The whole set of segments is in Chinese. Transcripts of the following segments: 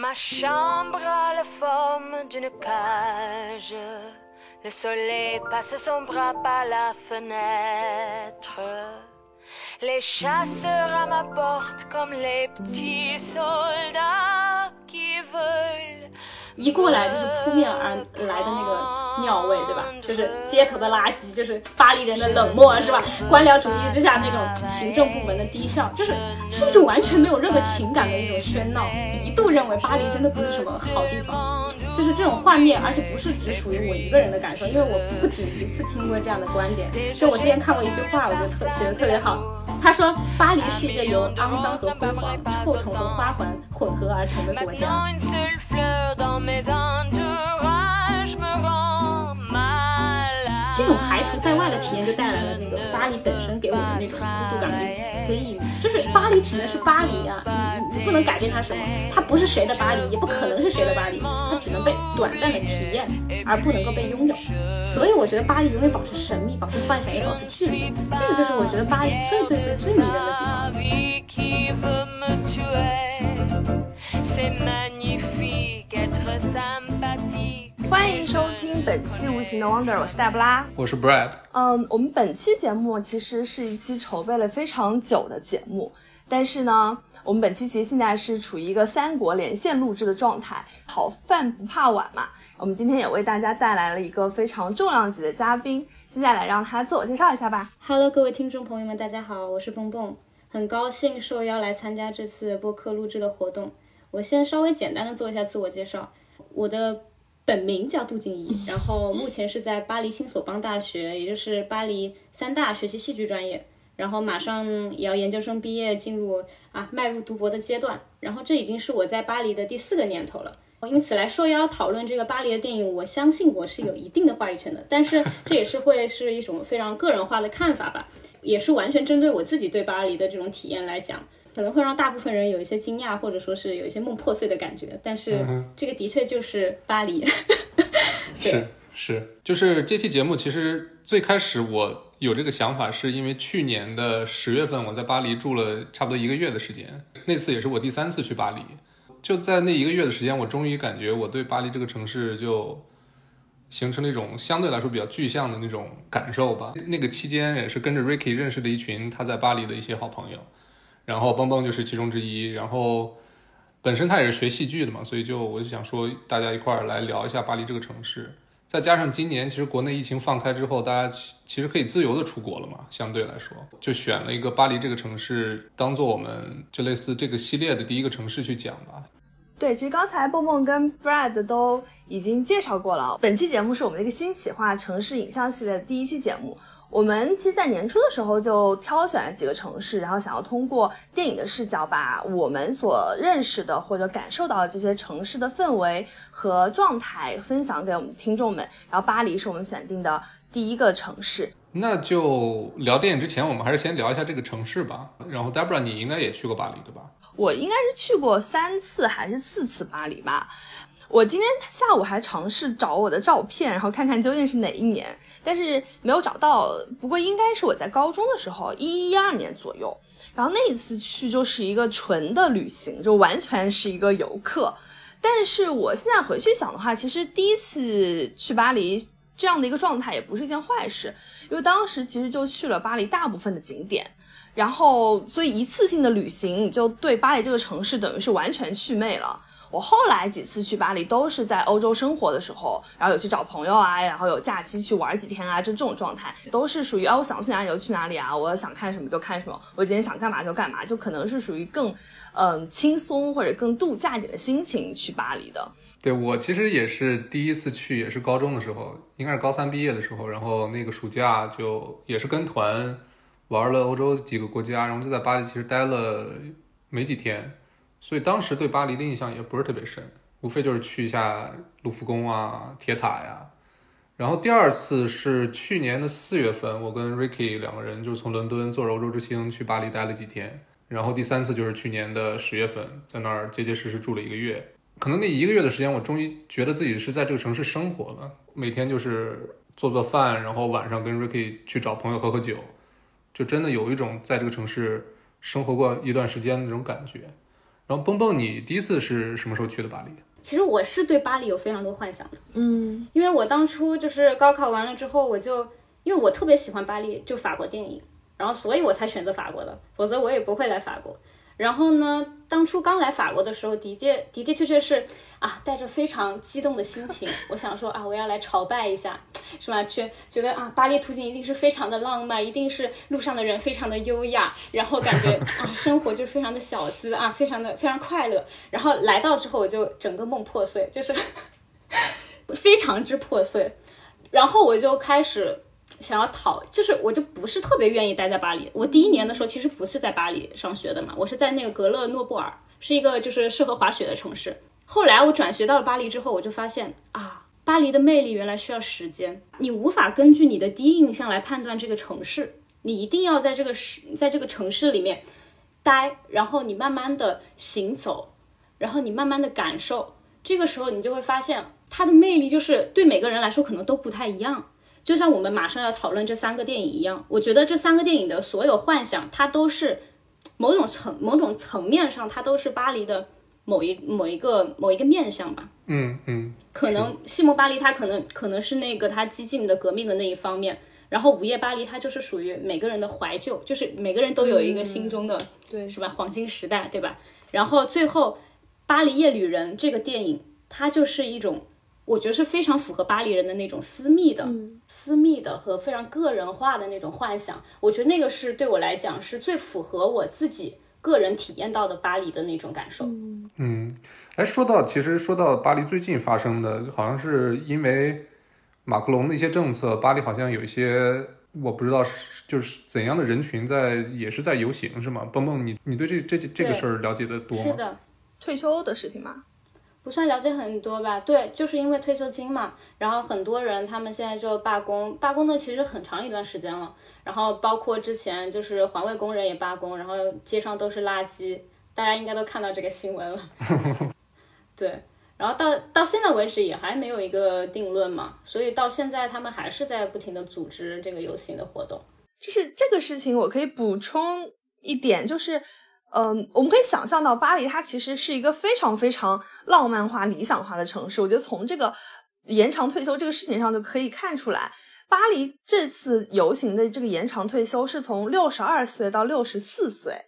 Ma chambre a la forme d'une cage. Le soleil passe son bras par la fenêtre. Les chasseurs à ma porte comme les petits soldats qui veulent 一过来就是扑面而来的那个 尿味，对吧？就是街头的垃圾，就是巴黎人的冷漠，是吧？官僚主义之下那种行政部门的低效，就是是一种完全没有任何情感的一种喧闹。一度认为巴黎真的不是什么好地方，就是这种画面，而且不是只属于我一个人的感受，因为我不止一次听过这样的观点。就我之前看过一句话，我觉得特写的特别好。他说，巴黎是一个由肮脏和辉煌、臭虫和花环混合而成的国家。这种排除在外的体验，就带来了那个巴黎本身给我的那种孤独感跟跟抑郁。就是巴黎只能是巴黎啊，你你你不能改变它什么，它不是谁的巴黎，也不可能是谁的巴黎，它只能被短暂的体验，而不能够被拥有。所以我觉得巴黎永远保持神秘，保持幻想，也保持距离。这个就是我觉得巴黎最最最最迷人的地方。La vie qui veut me tuer. C'est magnifique être sympathique. 欢迎收听本期《无形的 Wonder》，我是黛布拉。我是 Brad，嗯，我们本期节目其实是一期筹备了非常久的节目，但是呢，我们本期其实现在是处于一个三国连线录制的状态，好饭不怕晚嘛。我们今天也为大家带来了一个非常重量级的嘉宾，现在来让他自我介绍一下吧。Hello，各位听众朋友们，大家好，我是蹦蹦，很高兴受邀来参加这次播客录制的活动。我先稍微简单的做一下自我介绍，我的本名叫杜静怡，然后目前是在巴黎新索邦大学，也就是巴黎三大学习戏剧专业，然后马上也要研究生毕业，进入啊迈入读博的阶段，然后这已经是我在巴黎的第四个年头了。因此来受邀讨论这个巴黎的电影，我相信我是有一定的话语权的，但是这也是会是一种非常个人化的看法吧，也是完全针对我自己对巴黎的这种体验来讲，可能会让大部分人有一些惊讶，或者说是有一些梦破碎的感觉，但是这个的确就是巴黎。是是，就是这期节目，其实最开始我有这个想法，是因为去年的十月份我在巴黎住了差不多一个月的时间，那次也是我第三次去巴黎，就在那一个月的时间，我终于感觉我对巴黎这个城市就形成了一种相对来说比较具象的那种感受吧。那个期间也是跟着 Ricky 认识的一群他在巴黎的一些好朋友，然后邦邦就是其中之一，然后。本身他也是学戏剧的嘛，所以就我就想说，大家一块儿来聊一下巴黎这个城市。再加上今年其实国内疫情放开之后，大家其其实可以自由的出国了嘛，相对来说，就选了一个巴黎这个城市当做我们就类似这个系列的第一个城市去讲吧。对，其实刚才蹦蹦跟 Brad 都已经介绍过了。本期节目是我们的一个新企划城市影像系列的第一期节目。我们其实，在年初的时候就挑选了几个城市，然后想要通过电影的视角，把我们所认识的或者感受到的这些城市的氛围和状态分享给我们听众们。然后，巴黎是我们选定的第一个城市。那就聊电影之前，我们还是先聊一下这个城市吧。然后 Debra，你应该也去过巴黎对吧？我应该是去过三次还是四次巴黎吧。我今天下午还尝试找我的照片，然后看看究竟是哪一年，但是没有找到。不过应该是我在高中的时候，一一一二年左右。然后那一次去就是一个纯的旅行，就完全是一个游客。但是我现在回去想的话，其实第一次去巴黎这样的一个状态也不是一件坏事，因为当时其实就去了巴黎大部分的景点。然后，所以一次性的旅行，你就对巴黎这个城市等于是完全祛魅了。我后来几次去巴黎都是在欧洲生活的时候，然后有去找朋友啊，然后有假期去玩几天啊，就这种状态，都是属于啊，我想去哪里就去哪里啊，我想看什么就看什么，我今天想干嘛就干嘛，就可能是属于更嗯、轻松或者更度假一点的心情去巴黎的。对我其实也是第一次去，也是高中的时候，应该是高三毕业的时候，然后那个暑假就也是跟团玩了欧洲几个国家，然后就在巴黎其实待了没几天。所以当时对巴黎的印象也不是特别深，无非就是去一下卢浮宫啊、铁塔呀。然后第二次是去年的四月份，我跟 Ricky 两个人就是从伦敦坐着欧洲之星去巴黎待了几天。然后第三次就是去年的十月份，在那儿结结实实住了一个月。可能那一个月的时间，我终于觉得自己是在这个城市生活了。每天就是做做饭，然后晚上跟 Ricky 去找朋友喝喝酒，就真的有一种在这个城市生活过一段时间的那种感觉。然后蹦蹦，你第一次是什么时候去的巴黎？其实我是对巴黎有非常多幻想的，嗯因为我当初就是高考完了之后，我就因为我特别喜欢巴黎，就法国电影，然后所以我才选择法国的，否则我也不会来法国。然后呢，当初刚来法国的时候，的确的的确确是啊，带着非常激动的心情，我想说啊，我要来朝拜一下，是吧？觉觉得啊，巴黎途径一定是非常的浪漫，一定是路上的人非常的优雅，然后感觉啊，生活就非常的小资啊，非常的非常快乐。然后来到之后，我就整个梦破碎，就是 非常之破碎。然后我就开始想要逃，就是我就不是特别愿意待在巴黎。我第一年的时候其实不是在巴黎上学的嘛，我是在那个格勒诺布尔，是一个就是适合滑雪的城市。后来我转学到了巴黎之后，我就发现啊，巴黎的魅力原来需要时间，你无法根据你的第一印象来判断这个城市，你一定要在这个时，在这个城市里面待，然后你慢慢的行走，然后你慢慢的感受，这个时候你就会发现它的魅力就是对每个人来说可能都不太一样。就像我们马上要讨论这三个电影一样，我觉得这三个电影的所有幻想，它都是某种层某种层面上，它都是巴黎的某一某一个某一个面相吧。嗯嗯，可能西蒙巴黎它可能可能是那个它激进的革命的那一方面，然后午夜巴黎它就是属于每个人的怀旧，就是每个人都有一个心中的、对是吧黄金时代对吧？然后最后《巴黎夜旅人》这个电影，它就是一种我觉得是非常符合巴黎人的那种私密的、私密的和非常个人化的那种幻想。我觉得那个是对我来讲是最符合我自己个人体验到的巴黎的那种感受。嗯，哎，说到其实说到巴黎最近发生的，好像是因为马克龙的一些政策，巴黎好像有一些我不知道是就是怎样的人群在也是在游行是吗？蹦蹦，你你对这这这个事儿了解的多吗？是的，退休的事情嘛，不算了解很多吧，对，就是因为退休金嘛，然后很多人他们现在就罢工，罢工的其实很长一段时间了，然后包括之前就是环卫工人也罢工，然后街上都是垃圾，大家应该都看到这个新闻了，对，然后到到现在为止也还没有一个定论嘛，所以到现在他们还是在不停的组织这个游行的活动。就是这个事情，我可以补充一点，就是，嗯、我们可以想象到巴黎，它其实是一个非常非常浪漫化、理想化的城市。我觉得从这个延长退休这个事情上就可以看出来，巴黎这次游行的这个延长退休是从六十二岁到六十四岁，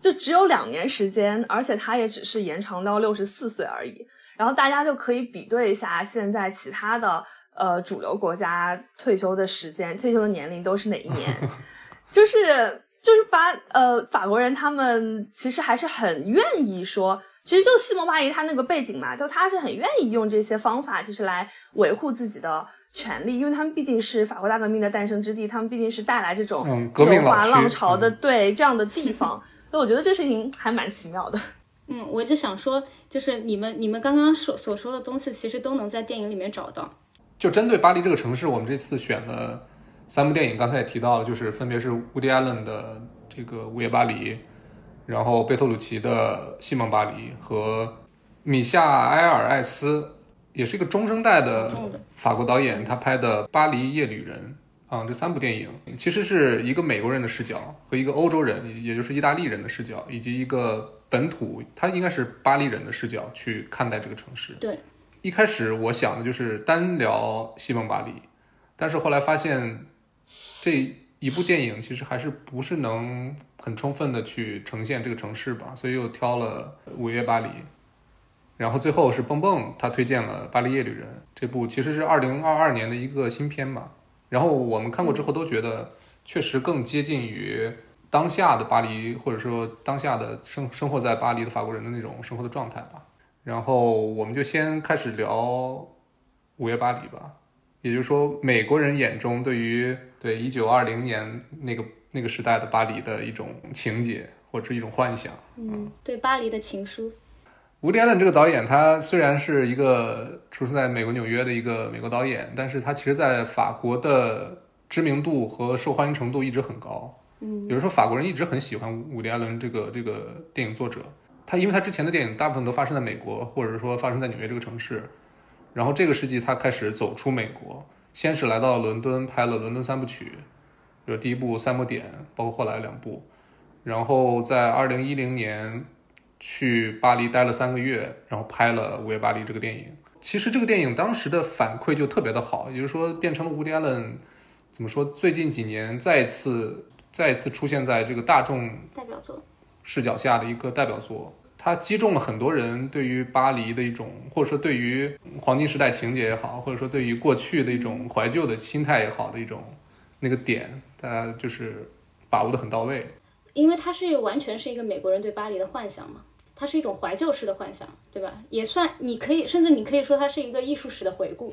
就只有两年时间，而且它也只是延长到六十四岁而已。然后大家就可以比对一下现在其他的呃主流国家退休的时间、退休的年龄都是哪一年，就是就是把呃法国人他们其实还是很愿意说，其实就西蒙巴黎他那个背景嘛，就他是很愿意用这些方法，就是来维护自己的权利，因为他们毕竟是法国大革命的诞生之地，他们毕竟是带来这种嗯革命浪潮的、嗯对这样的地方，所以我觉得这事情还蛮奇妙的。嗯，我就想说，就是你们你们刚刚所所说的东西，其实都能在电影里面找到。就针对巴黎这个城市，我们这次选了三部电影，刚才也提到了，就是分别是乌迪·艾伦的这个《午夜巴黎》，然后贝托鲁奇的《西蒙巴黎》和米夏埃尔艾斯，也是一个中生代的法国导演，他拍的《巴黎夜旅人》啊，这三部电影其实是一个美国人的视角和一个欧洲人，也就是意大利人的视角，以及一个本土，他应该是巴黎人的视角去看待这个城市。对，一开始我想的就是单聊西蒙巴黎，但是后来发现这一部电影其实还是不是能很充分的去呈现这个城市吧，所以又挑了《午夜巴黎》，然后最后是蹦蹦他推荐了《巴黎夜旅人》这部，其实是二零二二年的一个新片吧。然后我们看过之后都觉得确实更接近于当下的巴黎，或者说当下的生生活在巴黎的法国人的那种生活的状态吧。然后我们就先开始聊《午夜巴黎》吧，也就是说，美国人眼中对于对一九二零年那个那个时代的巴黎的一种情节或者是一种幻想。嗯，对巴黎的情书。伍迪·艾伦这个导演，他虽然是一个出生在美国纽约的一个美国导演，但是他其实在法国的知名度和受欢迎程度一直很高。嗯，有人说法国人一直很喜欢伍迪·艾伦这个这个电影作者，他因为他之前的电影大部分都发生在美国，或者说发生在纽约这个城市，然后这个世纪他开始走出美国，先是来到伦敦拍了《伦敦三部曲》，就是第一部《三部点》，包括后来两部，然后在二零一零年去巴黎待了三个月，然后拍了《午夜巴黎》这个电影。其实这个电影当时的反馈就特别的好，也就是说变成了伍迪·艾伦怎么说？最近几年再次再次出现在这个大众代表作视角下的一个代表作。它击中了很多人对于巴黎的一种，或者说对于黄金时代情节也好，或者说对于过去的一种怀旧的心态也好的一种那个点，大家就是把握的很到位。因为它是完全是一个美国人对巴黎的幻想嘛，它是一种怀旧式的幻想，对吧？也算你可以，甚至你可以说它是一个艺术史的回顾。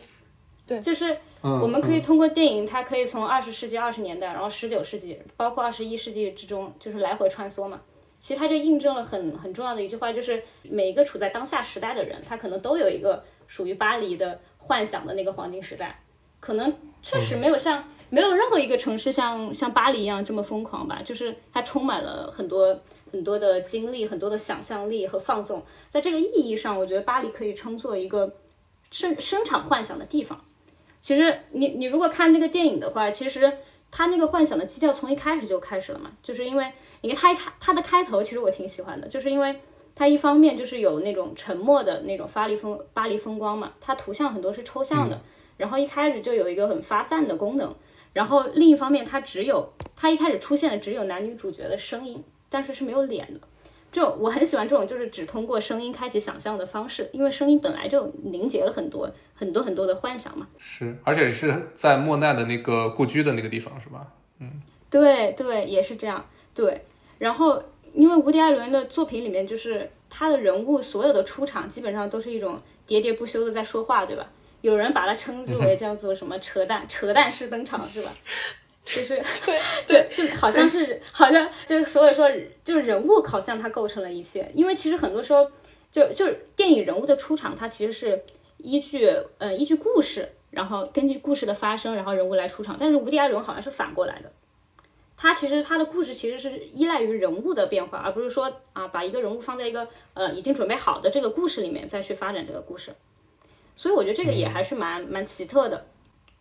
对，就是我们可以通过电影，它可以从二十世纪二十年代，然后十九世纪，包括二十一世纪之中，就是来回穿梭嘛。其实它就印证了很很重要的一句话，就是每一个处在当下时代的人，他可能都有一个属于巴黎的幻想的那个黄金时代。可能确实没有像没有任何一个城市像像巴黎一样这么疯狂吧，就是它充满了很多很多的经历，很多的想象力和放纵。在这个意义上，我觉得巴黎可以称作一个生生产幻想的地方。其实你你如果看这个电影的话，其实它那个幻想的基调从一开始就开始了嘛，就是因为。你看它一开它的开头，其实我挺喜欢的，就是因为它一方面就是有那种沉默的那种巴黎风巴黎风光嘛，它图像很多是抽象的，然后一开始就有一个很发散的功能，然后另一方面它只有它一开始出现的只有男女主角的声音，但是是没有脸的，就我很喜欢这种就是只通过声音开启想象的方式，因为声音本来就凝结了很多很多很多的幻想嘛。是，而且是在莫奈的那个故居的那个地方，是吧？嗯，对对，也是这样。对，然后因为伍迪·艾伦的作品里面，就是他的人物所有的出场，基本上都是一种喋喋不休的在说话，对吧？有人把它称之为叫做什么“扯淡扯淡式登场”，是吧？就是 对，就就好像是好像就是所以说，就是人物好像它构成了一切。因为其实很多时候，就就是电影人物的出场，它其实是依据呃依据故事，然后根据故事的发生，然后人物来出场。但是伍迪·艾伦好像是反过来的。他其实他的故事其实是依赖于人物的变化，而不是说啊把一个人物放在一个呃已经准备好的这个故事里面再去发展这个故事，所以我觉得这个也还是蛮蛮奇特的。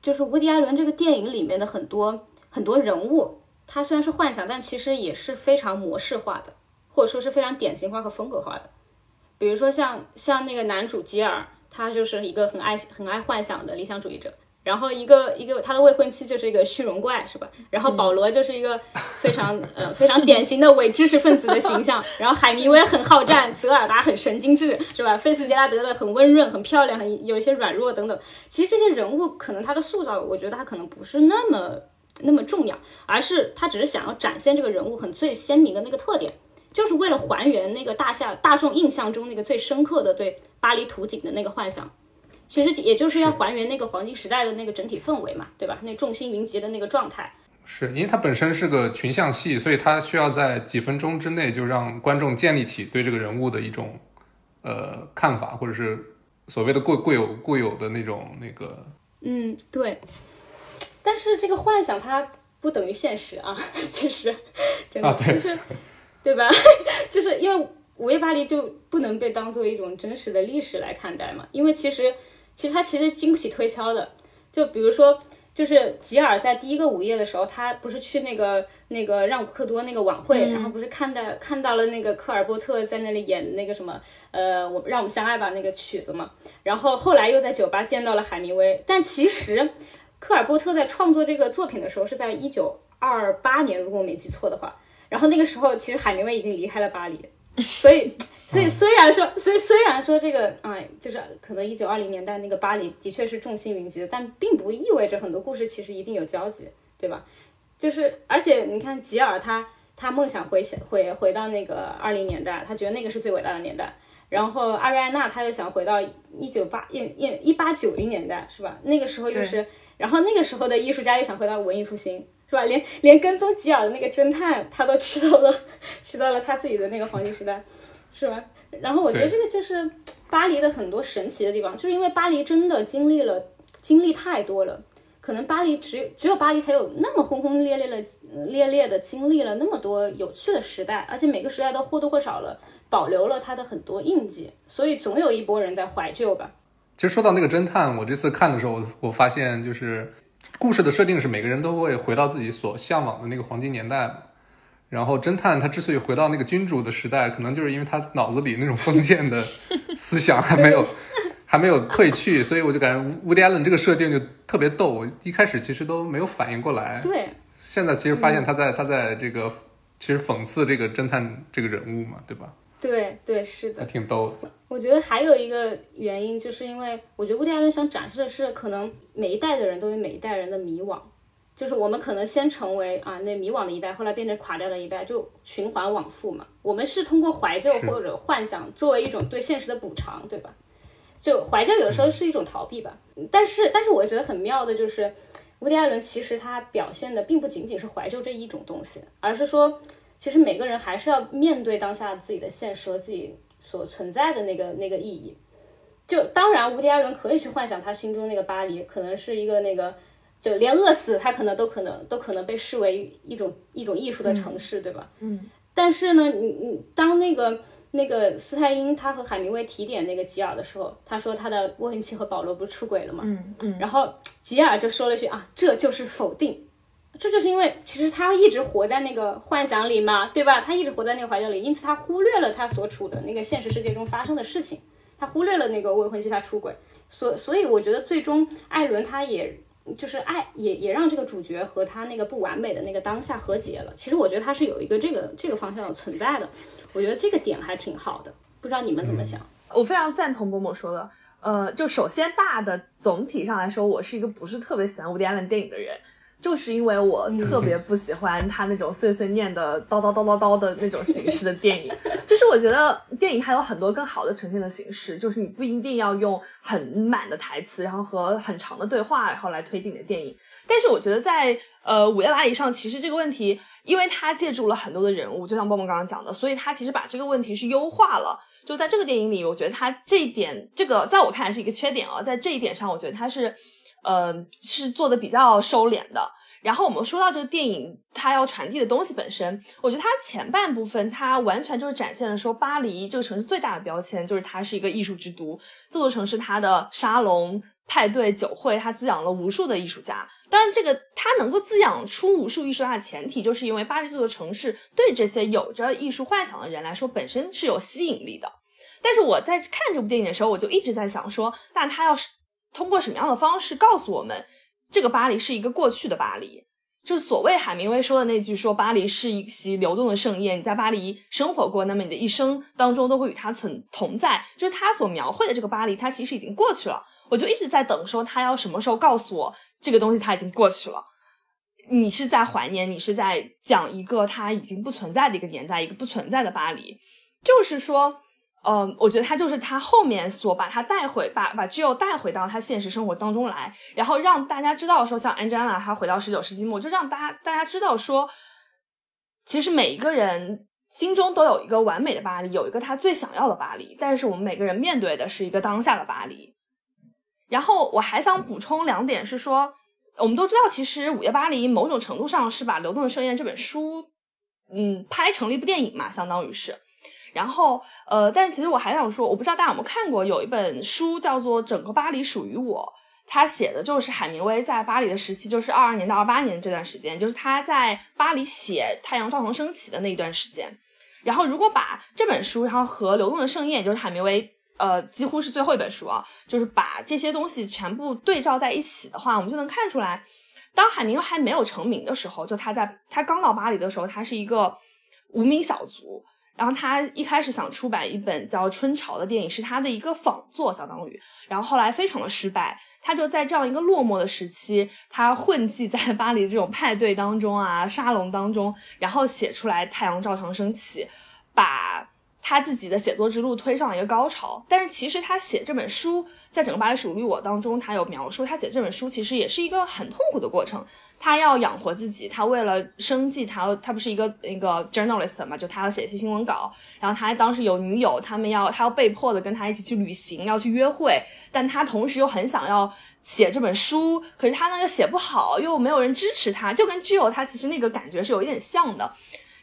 就是伍迪·艾伦这个电影里面的很多很多人物，他虽然是幻想，但其实也是非常模式化的，或者说是非常典型化和风格化的。比如说像像那个男主吉尔，他就是一个很爱很爱幻想的理想主义者。然后一个一个他的未婚妻就是一个虚荣怪，是吧？然后保罗就是一个非常 呃非常典型的伪知识分子的形象。然后海明威很好战，泽尔达很神经质，是吧？菲斯杰拉德的很温润、很漂亮、很有一些软弱等等。其实这些人物可能他的塑造，我觉得他可能不是那么那么重要，而是他只是想要展现这个人物很最鲜明的那个特点，就是为了还原那个大夏大众印象中那个最深刻的对巴黎图景的那个幻想。其实也就是要还原那个黄金时代的那个整体氛围嘛，对吧？那众星云集的那个状态。是因为它本身是个群像戏，所以它需要在几分钟之内就让观众建立起对这个人物的一种呃看法，或者是所谓的固固有固有的那种那个。嗯，对。但是这个幻想它不等于现实啊，其实真的就是，对吧？就是因为。午夜巴黎就不能被当做一种真实的历史来看待嘛？因为其实，其实他其实经不起推敲的。就比如说，就是吉尔在第一个午夜的时候，他不是去那个那个让克多那个晚会，然后不是看到看到了那个科尔波特在那里演那个什么呃，我让我们相爱吧那个曲子嘛。然后后来又在酒吧见到了海明威，但其实科尔波特在创作这个作品的时候是在一九二八年，如果我没记错的话。然后那个时候，其实海明威已经离开了巴黎。所以，所以虽然说，所以虽然说这个，哎，就是可能一九二零年代那个巴黎的确是众星云集的，但并不意味着很多故事其实一定有交集，对吧？就是，而且你看吉尔他他梦想回想回回到那个二零年代，他觉得那个是最伟大的年代。然后阿瑞安娜他又想回到一九八一一一八九零年代，是吧？那个时候又是，然后那个时候的艺术家又想回到文艺复兴。是吧？连连跟踪吉尔的那个侦探，他都去到了，去到了他自己的那个黄金时代，是吧？然后我觉得这个就是巴黎的很多神奇的地方，就是因为巴黎真的经历了经历太多了，可能巴黎只有只有巴黎才有那么轰轰烈烈的烈烈的经历了那么多有趣的时代，而且每个时代都或多或少了保留了它的很多印记，所以总有一波人在怀旧吧。其实说到那个侦探，我这次看的时候，我我发现就是。故事的设定是每个人都会回到自己所向往的那个黄金年代，然后侦探他之所以回到那个君主的时代，可能就是因为他脑子里那种封建的思想还没有 还没有褪去，所以我就感觉乌迪艾伦这个设定就特别逗。我一开始其实都没有反应过来，对，现在其实发现他在他在这个其实讽刺这个侦探这个人物嘛，对吧？对对是的，挺逗的。我觉得还有一个原因，就是因为我觉得乌迪艾伦想展示的是，可能每一代的人都有每一代人的迷惘，就是我们可能先成为啊那迷惘的一代，后来变成垮掉的一代，就循环往复嘛。我们是通过怀旧或者幻想作为一种对现实的补偿，对吧？就怀旧有时候是一种逃避吧，但是但是我觉得很妙的就是，乌迪艾伦其实他表现的并不仅仅是怀旧这一种东西，而是说，其实每个人还是要面对当下自己的现实和自己所存在的那个那个意义。就当然，无迪艾伦可以去幻想他心中那个巴黎，可能是一个那个，就连饿死他可能都可能都可能被视为一种一种艺术的城市，对吧？嗯。但是呢，你你当那个那个斯泰因他和海明威提点那个吉尔的时候，他说他的沃恩奇和保罗不是出轨了吗？嗯嗯，然后吉尔就说了一句啊，这就是否定。这就是因为其实他一直活在那个幻想里嘛，对吧？他一直活在那个怀旧里，因此他忽略了他所处的那个现实世界中发生的事情。他忽略了那个未婚妻他出轨，所所以我觉得最终艾伦他也就是爱也也让这个主角和他那个不完美的那个当下和解了。其实我觉得他是有一个这个这个方向的存在的，我觉得这个点还挺好的。不知道你们怎么想？我非常赞同波波说的。呃，就首先大的总体上来说，我是一个不是特别喜欢伍迪·艾伦电影的人。就是因为我特别不喜欢他那种碎碎念的叨叨叨叨叨的那种形式的电影，就是我觉得电影还有很多更好的呈现的形式，就是你不一定要用很满的台词，然后和很长的对话，然后来推进你的电影。但是我觉得在呃《午夜巴黎》上，其实这个问题，因为他借助了很多的人物，就像蹦蹦刚刚讲的，所以他其实把这个问题是优化了。就在这个电影里，我觉得他这一点，这个在我看来是一个缺点啊，在这一点上，我觉得他是。呃，是做的比较收敛的。然后我们说到这个电影，它要传递的东西本身，我觉得它前半部分它完全就是展现了说巴黎这个城市最大的标签就是它是一个艺术之都，这座城市它的沙龙、派对、酒会，它滋养了无数的艺术家。当然，这个它能够滋养出无数艺术家的前提，就是因为巴黎这座城市对这些有着艺术幻想的人来说本身是有吸引力的。但是我在看这部电影的时候，我就一直在想说，那他要是通过什么样的方式告诉我们？这个巴黎是一个过去的巴黎，就所谓海明威说的那句说巴黎是一席流动的盛宴，你在巴黎生活过，那么你的一生当中都会与它存同在。就是他所描绘的这个巴黎，它其实已经过去了。我就一直在等，说他要什么时候告诉我这个东西，它已经过去了。你是在怀念，你是在讲一个它已经不存在的一个年代，一个不存在的巴黎，就是说。嗯，我觉得他就是他后面所把他带回，把把 Jill 带回到他现实生活当中来，然后让大家知道说，像 Angela 她回到十九世纪末，就让大家大家知道说，其实每一个人心中都有一个完美的巴黎，有一个他最想要的巴黎，但是我们每个人面对的是一个当下的巴黎。然后我还想补充两点是说，我们都知道，其实《午夜巴黎》某种程度上是把《流动的盛宴》这本书，嗯，拍成了一部电影嘛，相当于是。然后，呃，但其实我还想说，我不知道大家有没有看过，有一本书叫做《整个巴黎属于我》，他写的就是海明威在巴黎的时期，就是二二年到二八年这段时间，就是他在巴黎写《太阳照常升起》的那一段时间。然后，如果把这本书，然后和《流动的盛宴》，就是海明威，呃，几乎是最后一本书啊，就是把这些东西全部对照在一起的话，我们就能看出来，当海明威还没有成名的时候，就他在他刚到巴黎的时候，他是一个无名小卒。然后他一开始想出版一本叫《春潮》的电影，是他的一个仿作，相当于。然后后来非常的失败，他就在这样一个落寞的时期，他混迹在巴黎这种派对当中啊、沙龙当中，然后写出来《太阳照常升起》，把。他自己的写作之路推上了一个高潮，但是其实他写这本书，在整个巴黎属于我当中，他有描述他写这本书其实也是一个很痛苦的过程。他要养活自己，他为了生计，他他不是一个那个 journalist 嘛，就他要写一些新闻稿。然后他当时有女友，他们要他要被迫的跟他一起去旅行，要去约会，但他同时又很想要写这本书，可是他呢又写不好，又没有人支持他，就跟 Jill 他其实那个感觉是有一点像的。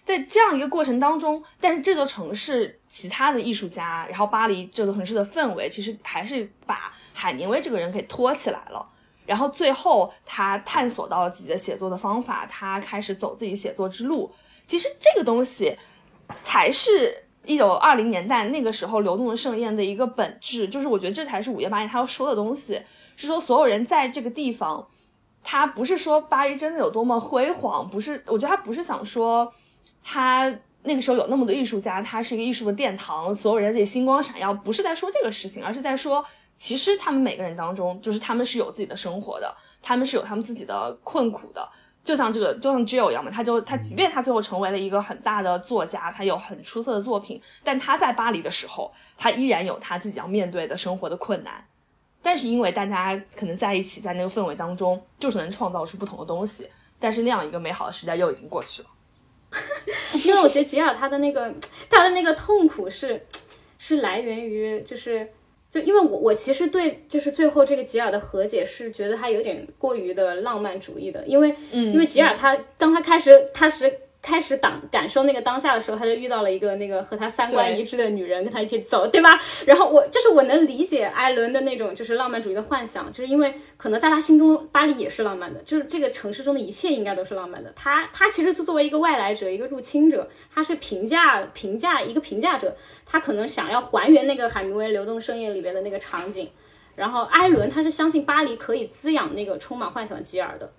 在这样一个过程当中，但是这座城市其他的艺术家，然后巴黎这座城市的氛围，其实还是把海明威这个人给托起来了。然后最后他探索到了自己的写作的方法，他开始走自己写作之路。其实这个东西才是一九二零年代那个时候流动的盛宴的一个本质，就是我觉得这才是午夜巴黎他要说的东西，是说所有人在这个地方，他不是说巴黎真的有多么辉煌，不是，我觉得他不是想说他。那个时候有那么多艺术家，他是一个艺术的殿堂，所有人在这里星光闪耀，不是在说这个事情，而是在说，其实他们每个人当中，就是他们是有自己的生活的，他们是有他们自己的困苦的，就像这个，就像 Jill 一样嘛，他就他，即便他最后成为了一个很大的作家，他有很出色的作品，但他在巴黎的时候，他依然有他自己要面对的生活的困难，但是因为大家可能在一起，在那个氛围当中，就是能创造出不同的东西，但是那样一个美好的时代又已经过去了。因为我觉得吉尔他的那个他的那个痛苦是是来源于就是就因为我我其实对就是最后这个吉尔的和解是觉得他有点过于的浪漫主义的，因为因为吉尔他当他开始开始。开始感感受那个当下的时候，他就遇到了一个那个和他三观一致的女人，跟他一起走，对吧？然后我就是我能理解艾伦的那种就是浪漫主义的幻想，就是因为可能在他心中巴黎也是浪漫的，就是这个城市中的一切应该都是浪漫的。他他其实是作为一个外来者，一个入侵者，他是评价评价一个评价者，他可能想要还原那个海明威《流动盛宴》里边的那个场景。然后艾伦他是相信巴黎可以滋养那个充满幻想的吉尔的，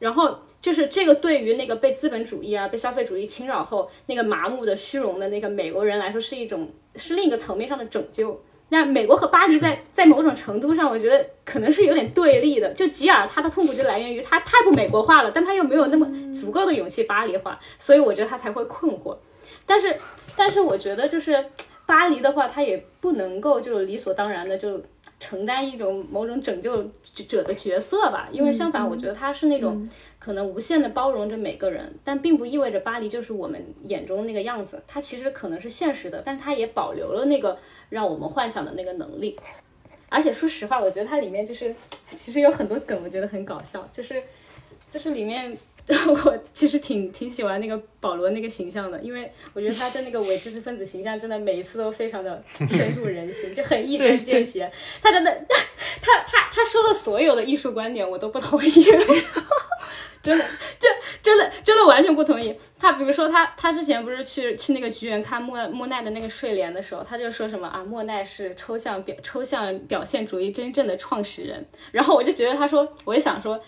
然后。就是这个对于那个被资本主义啊、被消费主义侵扰后那个麻木的、虚荣的那个美国人来说，是一种是另一个层面上的拯救。那美国和巴黎在在某种程度上，我觉得可能是有点对立的。就吉尔他的痛苦就来源于他太不美国化了，但他又没有那么足够的勇气巴黎化，所以我觉得他才会困惑。但是，但是我觉得就是巴黎的话，他也不能够就理所当然的就承担一种某种拯救者的角色吧，因为相反，我觉得他是那种。可能无限的包容着每个人，但并不意味着巴黎就是我们眼中那个样子。它其实可能是现实的，但它也保留了那个让我们幻想的那个能力。而且说实话，我觉得它里面就是其实有很多梗，我觉得很搞笑。就是就是里面 我其实挺挺喜欢那个保罗那个形象的，因为我觉得他的那个伪知识分子形象真的每一次都非常的深入人心，就很一针见血。他真的他他他说的所有的艺术观点我都不同意。真的，这真的真的完全不同意。他比如说，他他之前不是去去那个菊园看莫莫奈的那个睡莲的时候，他就说什么啊，莫奈是抽象表抽象表现主义真正的创始人。然后我就觉得他说，我也想说，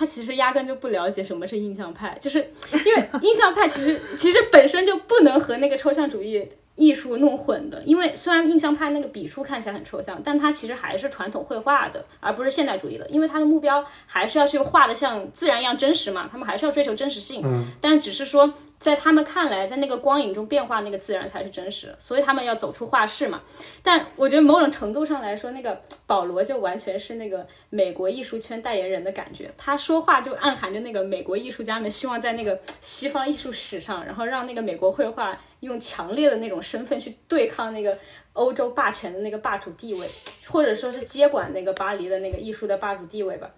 他其实压根就不了解什么是印象派，就是因为印象派其实其实本身就不能和那个抽象主义。艺术弄混的，因为虽然印象派那个笔触看起来很抽象，但它其实还是传统绘画的，而不是现代主义的，因为它的目标还是要去画的像自然一样真实嘛，他们还是要追求真实性，嗯，但只是说。在他们看来，在那个光影中变化，那个自然才是真实，所以他们要走出画室嘛。但我觉得某种程度上来说，那个保罗就完全是那个美国艺术圈代言人的感觉，他说话就暗含着那个美国艺术家们希望在那个西方艺术史上，然后让那个美国绘画用强烈的那种身份去对抗那个欧洲霸权的那个霸主地位，或者说是接管那个巴黎的那个艺术的霸主地位吧。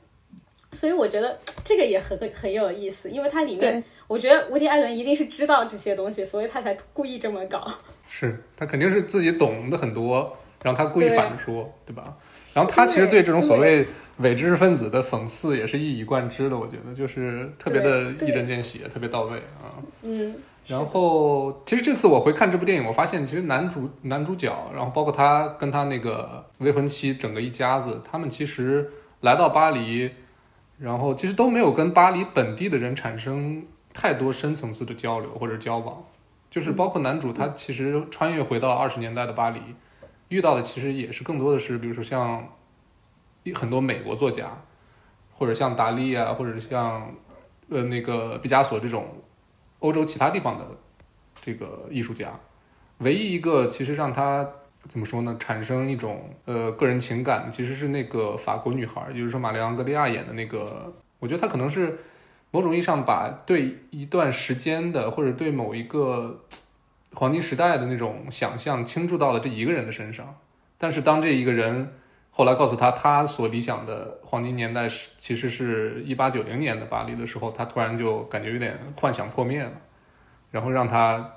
所以我觉得这个也很很有意思，因为它里面，我觉得伍迪·艾伦一定是知道这些东西，所以他才故意这么搞。是他肯定是自己懂得很多，然后他故意反说，对吧？然后他其实对这种所谓伪知识分子的讽刺也是一以贯之的，我觉得就是特别的一针见血，特别到位啊。嗯。然后其实这次我回看这部电影，我发现其实男主男主角，然后包括他跟他那个未婚妻，整个一家子，他们其实来到巴黎。然后其实都没有跟巴黎本地的人产生太多深层次的交流或者交往，就是包括男主他其实穿越回到二十年代的巴黎，遇到的其实也是更多的是，比如说像很多美国作家，或者像达利啊，或者像呃那个毕加索这种欧洲其他地方的这个艺术家，唯一一个其实让他。怎么说呢？产生一种呃个人情感，其实是那个法国女孩，也就是说玛丽昂格利亚演的那个。我觉得她可能是某种意义上把对一段时间的或者对某一个黄金时代的那种想象倾注到了这一个人的身上。但是当这一个人后来告诉他，他所理想的黄金年代是其实是一八九零年的巴黎的时候，他突然就感觉有点幻想破灭了，然后让他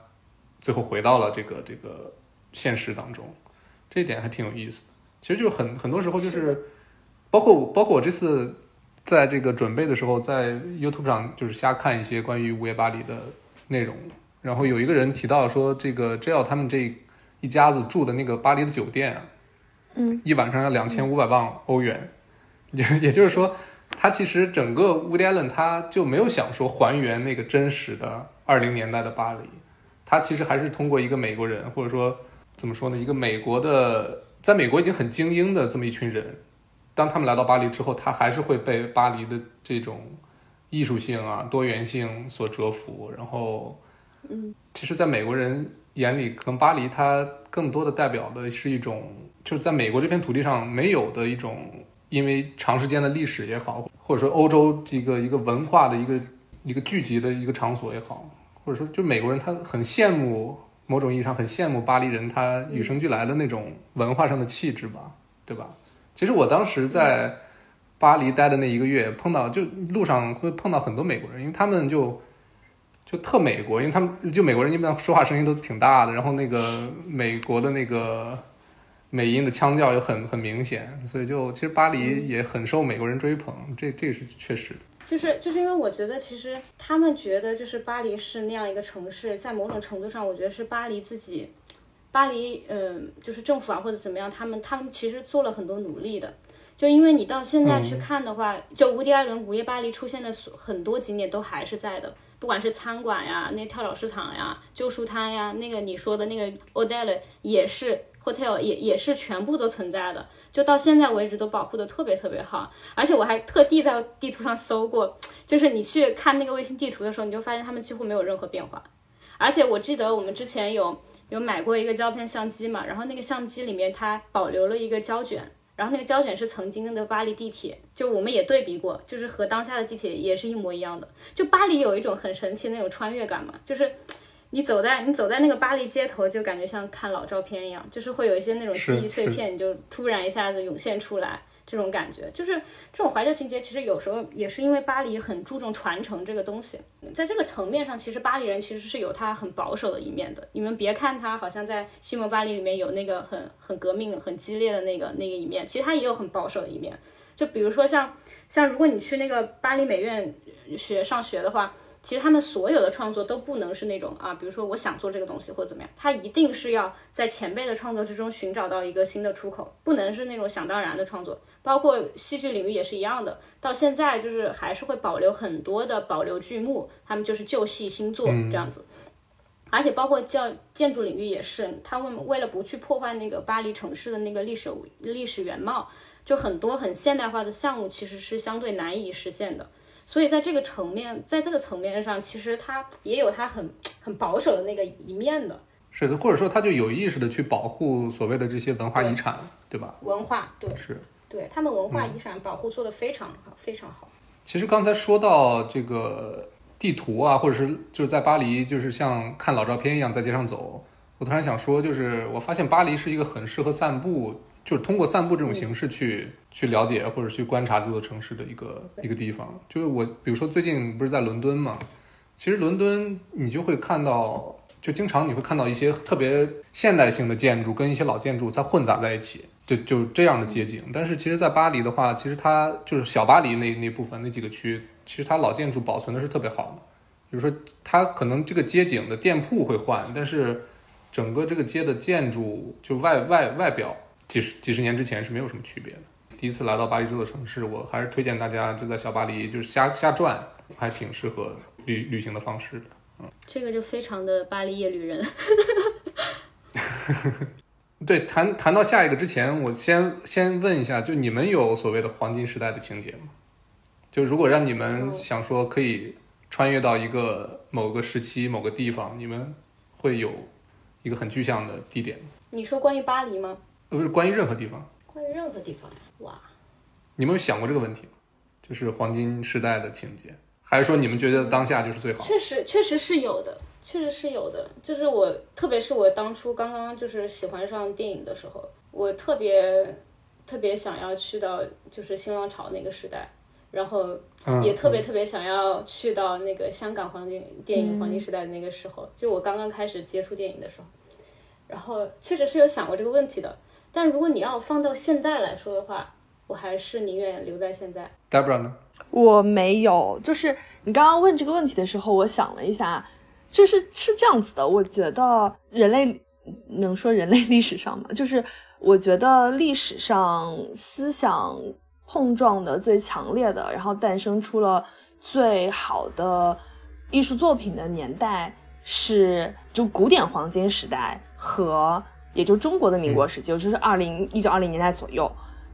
最后回到了这个这个。现实当中，这一点还挺有意思的。其实就很很多时候就是，包括包括我这次在这个准备的时候，在 YouTube 上就是瞎看一些关于午夜巴黎的内容，然后有一个人提到说，这个 J L 他们这一家子住的那个巴黎的酒店啊，嗯，一晚上要两千五百万欧元，也也就是说，他其实整个 Woody Allen 他就没有想说还原那个真实的二零年代的巴黎，他其实还是通过一个美国人，或者说怎么说呢，一个美国的，在美国已经很精英的这么一群人，当他们来到巴黎之后，他还是会被巴黎的这种艺术性啊、多元性所折服，然后。嗯，其实，在美国人眼里，可能巴黎它更多的代表的是一种，就是在美国这片土地上没有的一种，因为长时间的历史也好，或者说欧洲这个一个文化的一个一个聚集的一个场所也好，或者说就美国人他很羡慕，某种意义上很羡慕巴黎人他与生俱来的那种文化上的气质吧，对吧？其实我当时在巴黎待的那一个月，碰到就路上会碰到很多美国人，因为他们就。就特美国，因为他们就美国人一般说话声音都挺大的，然后那个 美国的那个美音的腔调又很很明显，所以就其实巴黎也很受美国人追捧，这这是确实。就是就是因为我觉得其实他们觉得就是巴黎是那样一个城市，在某种程度上，我觉得是巴黎自己，巴黎嗯就是政府啊或者怎么样，他们他们其实做了很多努力的。就因为你到现在去看的话，就无敌艾伦午夜巴黎出现的很多景点都还是在的。不管是餐馆呀，那跳蚤市场呀，旧书摊呀，那个你说的那个 hotel 也是 hotel 也也是全部都存在的，就到现在为止都保护的特别特别好。而且我还特地在地图上搜过，就是你去看那个卫星地图的时候，你就发现他们几乎没有任何变化。而且我记得我们之前有有买过一个胶片相机嘛，然后那个相机里面它保留了一个胶卷。然后那个胶卷是曾经的巴黎地铁，就我们也对比过，就是和当下的地铁也是一模一样的。就巴黎有一种很神奇那种穿越感嘛，就是你走在你走在那个巴黎街头，就感觉像看老照片一样，就是会有一些那种记忆碎片，你就突然一下子涌现出来。这种感觉就是这种怀旧情节，其实有时候也是因为巴黎很注重传承这个东西，在这个层面上，其实巴黎人其实是有他很保守的一面的。你们别看他好像在《西蒙巴黎》里面有那个很很革命、很激烈的那个那个一面，其实他也有很保守的一面。就比如说像像如果你去那个巴黎美院学上学的话。其实他们所有的创作都不能是那种啊，比如说我想做这个东西或者怎么样，他一定是要在前辈的创作之中寻找到一个新的出口，不能是那种想当然的创作。包括戏剧领域也是一样的，到现在就是还是会保留很多的保留剧目，他们就是旧戏新作这样子。而且包括教建筑领域也是，他们为了不去破坏那个巴黎城市的那个历史历史原貌，就很多很现代化的项目其实是相对难以实现的。所以在这个层面，在这个层面上，其实它也有它很很保守的那个一面的。是的，或者说他就有意识的去保护所谓的这些文化遗产，对吧？文化，对，是，对他们文化遗产保护做得非常好，非常好。其实刚才说到这个地图啊，或者是就是在巴黎，就是像看老照片一样在街上走，我突然想说，就是我发现巴黎是一个很适合散步。就是通过散步这种形式去去了解或者去观察这座城市的一个一个地方。就是我，比如说最近不是在伦敦嘛，其实伦敦你就会看到，就经常你会看到一些特别现代性的建筑跟一些老建筑它混杂在一起，就就这样的街景。但是其实，在巴黎的话，其实它就是小巴黎那那部分那几个区，其实它老建筑保存的是特别好的。比如说，它可能这个街景的店铺会换，但是整个这个街的建筑就外外外表。几十几十年之前是没有什么区别的。第一次来到巴黎这座城市，我还是推荐大家就在小巴黎就是瞎瞎转，还挺适合旅旅行的方式的。嗯，这个就非常的巴黎夜旅人。对，谈谈到下一个之前，我先先问一下，就你们有所谓的黄金时代的情节吗？就如果让你们想说可以穿越到一个某个时期某个地方，你们会有一个很具象的地点吗？你说关于巴黎吗？不是关于任何地方，关于任何地方呀！哇，你们有想过这个问题吗？就是黄金时代的情节，还是说你们觉得当下就是最好？确实，确实是有的，确实是有的。就是我，特别是我当初刚刚就是喜欢上电影的时候，我特别特别想要去到就是新浪潮那个时代，然后也特别特别想要去到那个香港黄金电影黄金时代的那个时候，就我刚刚开始接触电影的时候。然后确实是有想过这个问题的，但如果你要放到现在来说的话，我还是宁愿留在现在。Debra 呢？我没有，就是你刚刚问这个问题的时候，我想了一下，就是是这样子的，我觉得人类能说人类历史上吗？就是我觉得历史上思想碰撞的最强烈的，然后诞生出了最好的艺术作品的年代是就古典黄金时代和也就中国的民国时期，也就是二零一九二零年代左右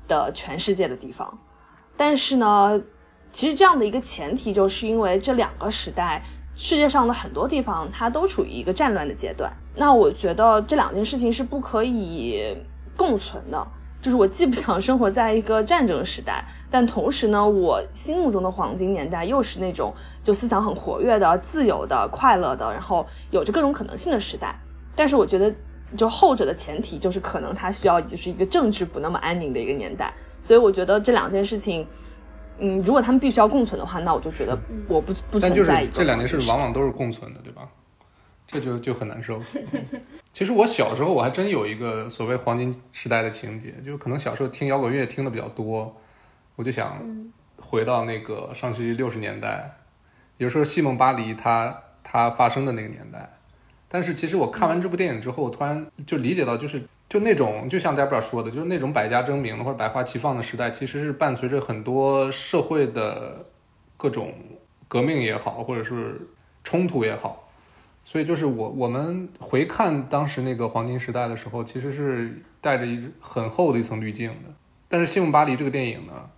的全世界的地方。但是呢，其实这样的一个前提，就是因为这两个时代。世界上的很多地方，它都处于一个战乱的阶段。那我觉得这两件事情是不可以共存的。就是我既不想生活在一个战争时代，但同时呢，我心目中的黄金年代又是那种就思想很活跃的、自由的、快乐的，然后有着各种可能性的时代。但是我觉得，就后者的前提就是可能它需要就是一个政治不那么安宁的一个年代。所以我觉得这两件事情。嗯，如果他们必须要共存的话，那我就觉得我不不存在但就是这两件事往往都是共存的，对吧？这就就很难受。其实我小时候我还真有一个所谓黄金时代的情节，就可能小时候听摇滚乐听的比较多，我就想回到那个上世纪六十年代，有时候西蒙巴黎它它发生的那个年代。但是其实我看完这部电影之后，突然就理解到，就是就那种就像 Debra 说的，就是那种百家争鸣的或者百花齐放的时代，其实是伴随着很多社会的各种革命也好，或者是冲突也好。所以就是我我们回看当时那个黄金时代的时候，其实是带着一很厚的一层滤镜的。但是《西蒙巴黎》这个电影呢，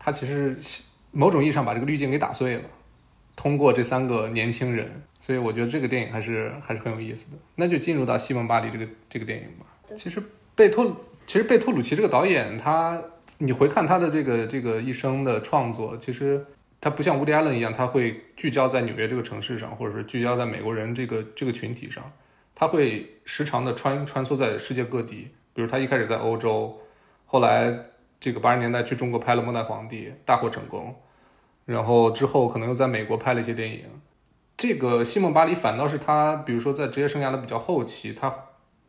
它其实某种意义上把这个滤镜给打碎了，通过这三个年轻人。所以我觉得这个电影还是还是很有意思的。那就进入到《西蒙巴黎》这个这个电影吧。其实贝托，其实贝托鲁奇这个导演，他你回看他的这个这个一生的创作，其实他不像乌迪·艾伦一样，他会聚焦在纽约这个城市上，或者是聚焦在美国人这个这个群体上，他会时常的穿穿梭在世界各地。比如他一开始在欧洲，后来这个八十年代去中国拍了《末代皇帝》，大获成功，然后之后可能又在美国拍了一些电影。这个西蒙巴黎反倒是他，比如说在职业生涯的比较后期，他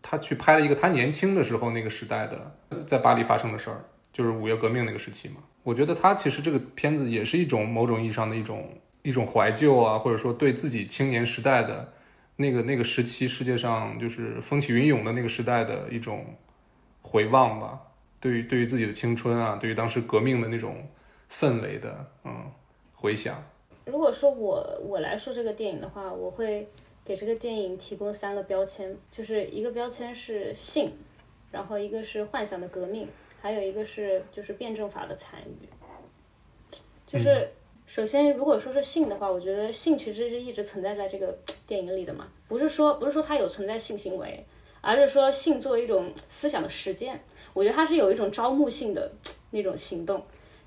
他去拍了一个他年轻的时候那个时代的在巴黎发生的事儿，就是五月革命那个时期嘛。我觉得他其实这个片子也是一种某种意义上的一种一种怀旧啊，或者说对自己青年时代的那个那个时期世界上就是风起云涌的那个时代的一种回望吧。对于对于自己的青春啊，对于当时革命的那种氛围的嗯回想。如果说我我来说这个电影的话，我会给这个电影提供三个标签，就是一个标签是性，然后一个是幻想的革命，还有一个是就是辩证法的参与。就是首先如果说是性的话，我觉得性其实是一直存在在这个电影里的嘛，不是说不是说它有存在性行为，而是说性作为一种思想的实践，我觉得它是有一种招募性的那种行动，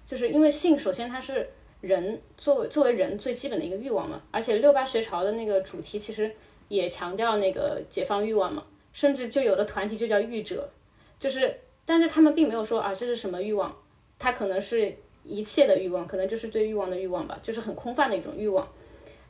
就是因为性首先它是。人作为作为人最基本的一个欲望嘛，而且六八学潮的那个主题其实也强调那个解放欲望嘛，甚至就有的团体就叫欲者，就是，但是他们并没有说啊这是什么欲望，它可能是一切的欲望，可能就是对欲望的欲望吧，就是很空泛的一种欲望。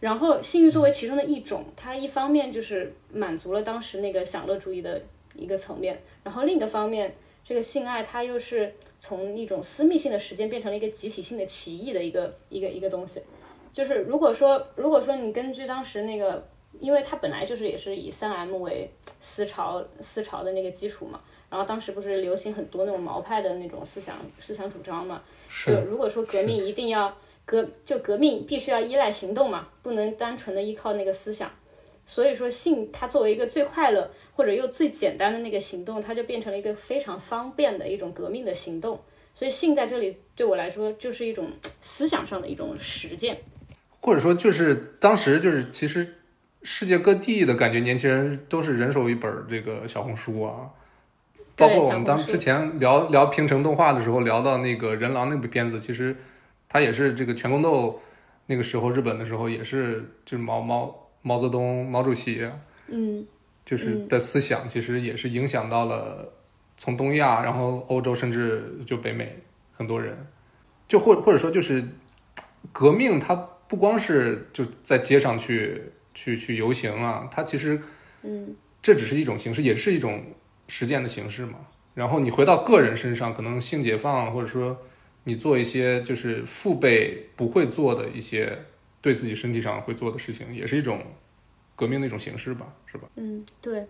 然后性欲作为其中的一种，它一方面就是满足了当时那个享乐主义的一个层面，然后另一个方面，这个性爱它又是。从一种私密性的时间变成了一个集体性的歧义的一个一个一个东西，就是如果说如果说你根据当时那个，因为它本来就是也是以三 M 为思潮思潮的那个基础嘛，然后当时不是流行很多那种毛派的那种思想思想主张嘛，就如果说革命一定要革就革命必须要依赖行动嘛，不能单纯的依靠那个思想。所以说，性它作为一个最快乐或者又最简单的那个行动，它就变成了一个非常方便的一种革命的行动。所以，性在这里对我来说就是一种思想上的一种实践，或者说就是当时就是其实世界各地的感觉，年轻人都是人手一本这个小红书啊，包括我们当之前聊聊平成动画的时候，聊到那个人狼那部片子，其实它也是这个全宫斗那个时候日本的时候也是就是毛毛。毛泽东、毛主席，嗯，就是的思想，其实也是影响到了从东亚，然后欧洲，甚至就北美很多人，就或或者说就是革命，它不光是就在街上去去去游行啊，它其实，嗯，这只是一种形式，也是一种实践的形式嘛。然后你回到个人身上，可能性解放，或者说你做一些就是父辈不会做的一些。对自己身体上会做的事情，也是一种革命的一种形式吧，是吧？嗯，对，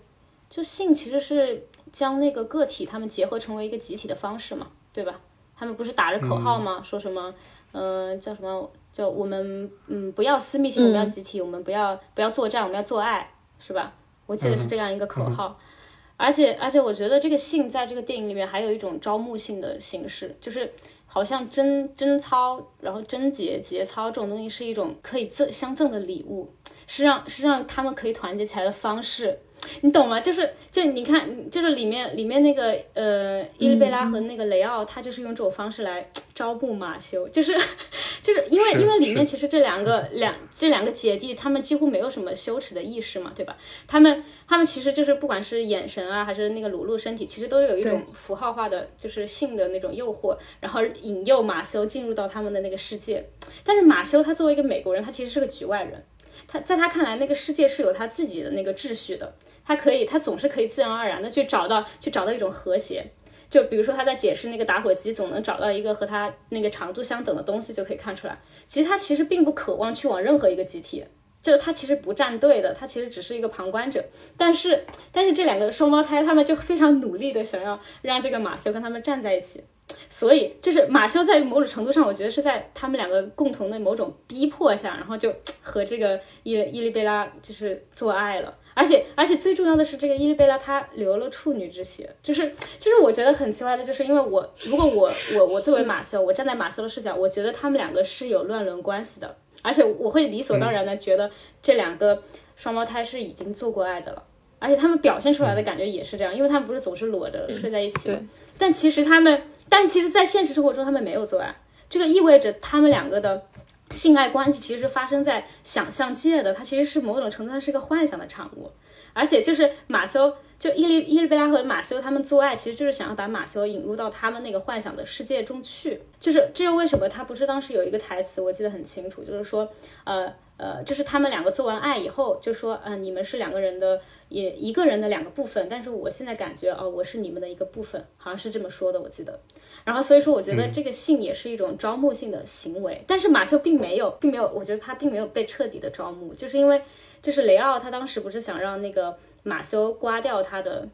就性其实是将那个个体他们结合成为一个集体的方式嘛，对吧？他们不是打着口号吗？说什么，呃，叫什么？叫我们嗯不要私密性，我们要集体，我们不要不要作战，我们要做爱，是吧？我记得是这样一个口号。而且而且，我觉得这个性在这个电影里面还有一种招募性的形式，就是好像贞贞操，然后贞节节操这种东西是一种可以赠相赠的礼物，是让是让他们可以团结起来的方式。你懂吗？就是就你看，就是里面里面那个呃伊丽贝拉和那个雷奥，他就是用这种方式来招募马修，就是就是因为因为里面其实这两个两这两个姐弟，他们几乎没有什么羞耻的意识嘛，对吧？他们他们其实就是不管是眼神啊，还是那个裸露身体，其实都有一种符号化的，就是性的那种诱惑，然后引诱马修进入到他们的那个世界。但是马修他作为一个美国人，他其实是个局外人，他在他看来，那个世界是有他自己的那个秩序的。他可以，他总是可以自然而然的去找到，去找到一种和谐。就比如说他在解释那个打火机，总能找到一个和他那个长度相等的东西，就可以看出来，其实他其实并不渴望去往任何一个集体，就他其实不站队的，他其实只是一个旁观者。但是，但是这两个双胞胎他们就非常努力的想要让这个马修跟他们站在一起，所以就是马修在某种程度上，我觉得是在他们两个共同的某种逼迫下，然后就和这个伊伊丽贝拉就是做爱了。而且，而且最重要的是，这个伊丽贝拉她流了处女之血，就是，就是我觉得很奇怪的，就是因为我，如果我，我，我作为马修，我站在马修的视角，我觉得他们两个是有乱伦关系的，而且我会理所当然的觉得这两个双胞胎是已经做过爱的了，而且他们表现出来的感觉也是这样，因为他们不是总是裸着睡在一起吗？但其实他们，但其实，在现实生活中他们没有做爱，这个意味着他们两个的。性爱关系其实发生在想象界的，它其实是某种程度上是个幻想的产物，而且就是马修，就伊丽伊丽贝拉和马修他们做爱，其实就是想要把马修引入到他们那个幻想的世界中去，就是这又为什么他不是当时有一个台词，我记得很清楚，就是说，呃呃，就是他们两个做完爱以后，就说，嗯，你们是两个人的。也一个人的两个部分，但是我现在感觉哦，我是你们的一个部分，好像是这么说的，我记得。然后所以说，我觉得这个性也是一种招募性的行为，但是马修并没有，并没有，我觉得他并没有被彻底的招募，就是因为就是雷奥他当时不是想让那个马修刮掉他的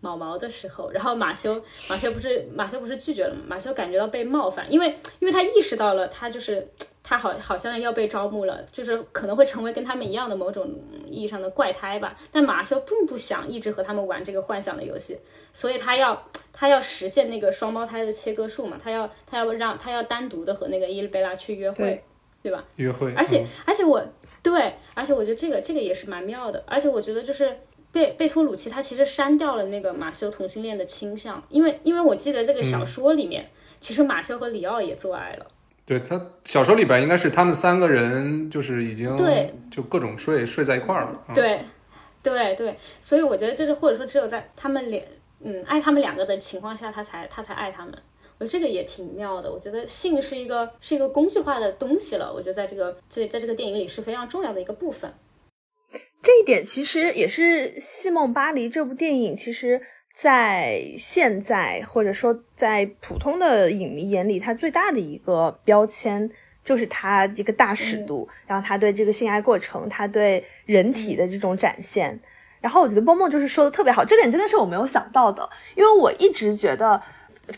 毛毛的时候，然后马修马修不是马修不是拒绝了吗？马修感觉到被冒犯，因为因为他意识到了他就是。他好好像要被招募了，就是可能会成为跟他们一样的某种意义上的怪胎吧。但马修并不想一直和他们玩这个幻想的游戏，所以他要他要实现那个双胞胎的切割术嘛，他要他要让他要单独的和那个 伊丽贝拉去约会，对吧？约会。而且而且我对，而且我觉得这个这个也是蛮妙的。而且我觉得就是贝贝托鲁奇他其实删掉了那个马修同性恋的倾向，因为因为我记得这个小说里面，其实马修和里奥也做爱了。对他小说里边应该是他们三个人就是已经对就各种睡睡在一块儿了。对，对对，所以我觉得就是或者说只有在他们两嗯爱他们两个的情况下，他才他才爱他们。我觉得这个也挺妙的。我觉得性是一个是一个工具化的东西了。我觉得在这个在在这个电影里是非常重要的一个部分。这一点其实也是《戏梦巴黎》这部电影其实。在现在，或者说在普通的影迷眼里，他最大的一个标签就是他这个大尺度，然后他对这个性爱过程，他对人体的这种展现。然后我觉得蹦蹦就是说的特别好，这点真的是我没有想到的，因为我一直觉得，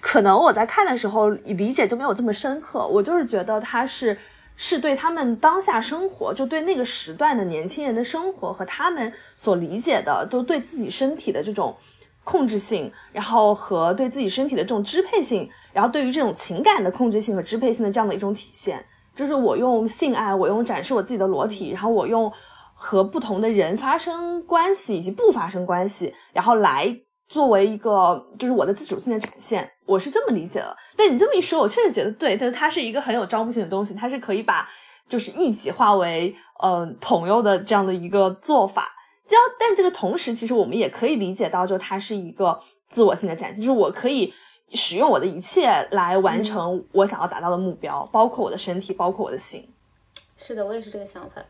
可能我在看的时候理解就没有这么深刻。我就是觉得他是是对他们当下生活，就对那个时段的年轻人的生活和他们所理解的，都对自己身体的这种。控制性，然后和对自己身体的这种支配性，然后对于这种情感的控制性和支配性的这样的一种体现，就是我用性爱，我用展示我自己的裸体，然后我用和不同的人发生关系以及不发生关系，然后来作为一个就是我的自主性的展现，我是这么理解的。但你这么一说，我确实觉得对，但是它是一个很有招募性的东西，它是可以把就是一起化为呃朋友的这样的一个做法。就但这个同时，其实我们也可以理解到，就它是一个自我性的展，就是我可以使用我的一切来完成我想要达到的目标，包括我的身体，包括我的心。是的，我也是这个想法。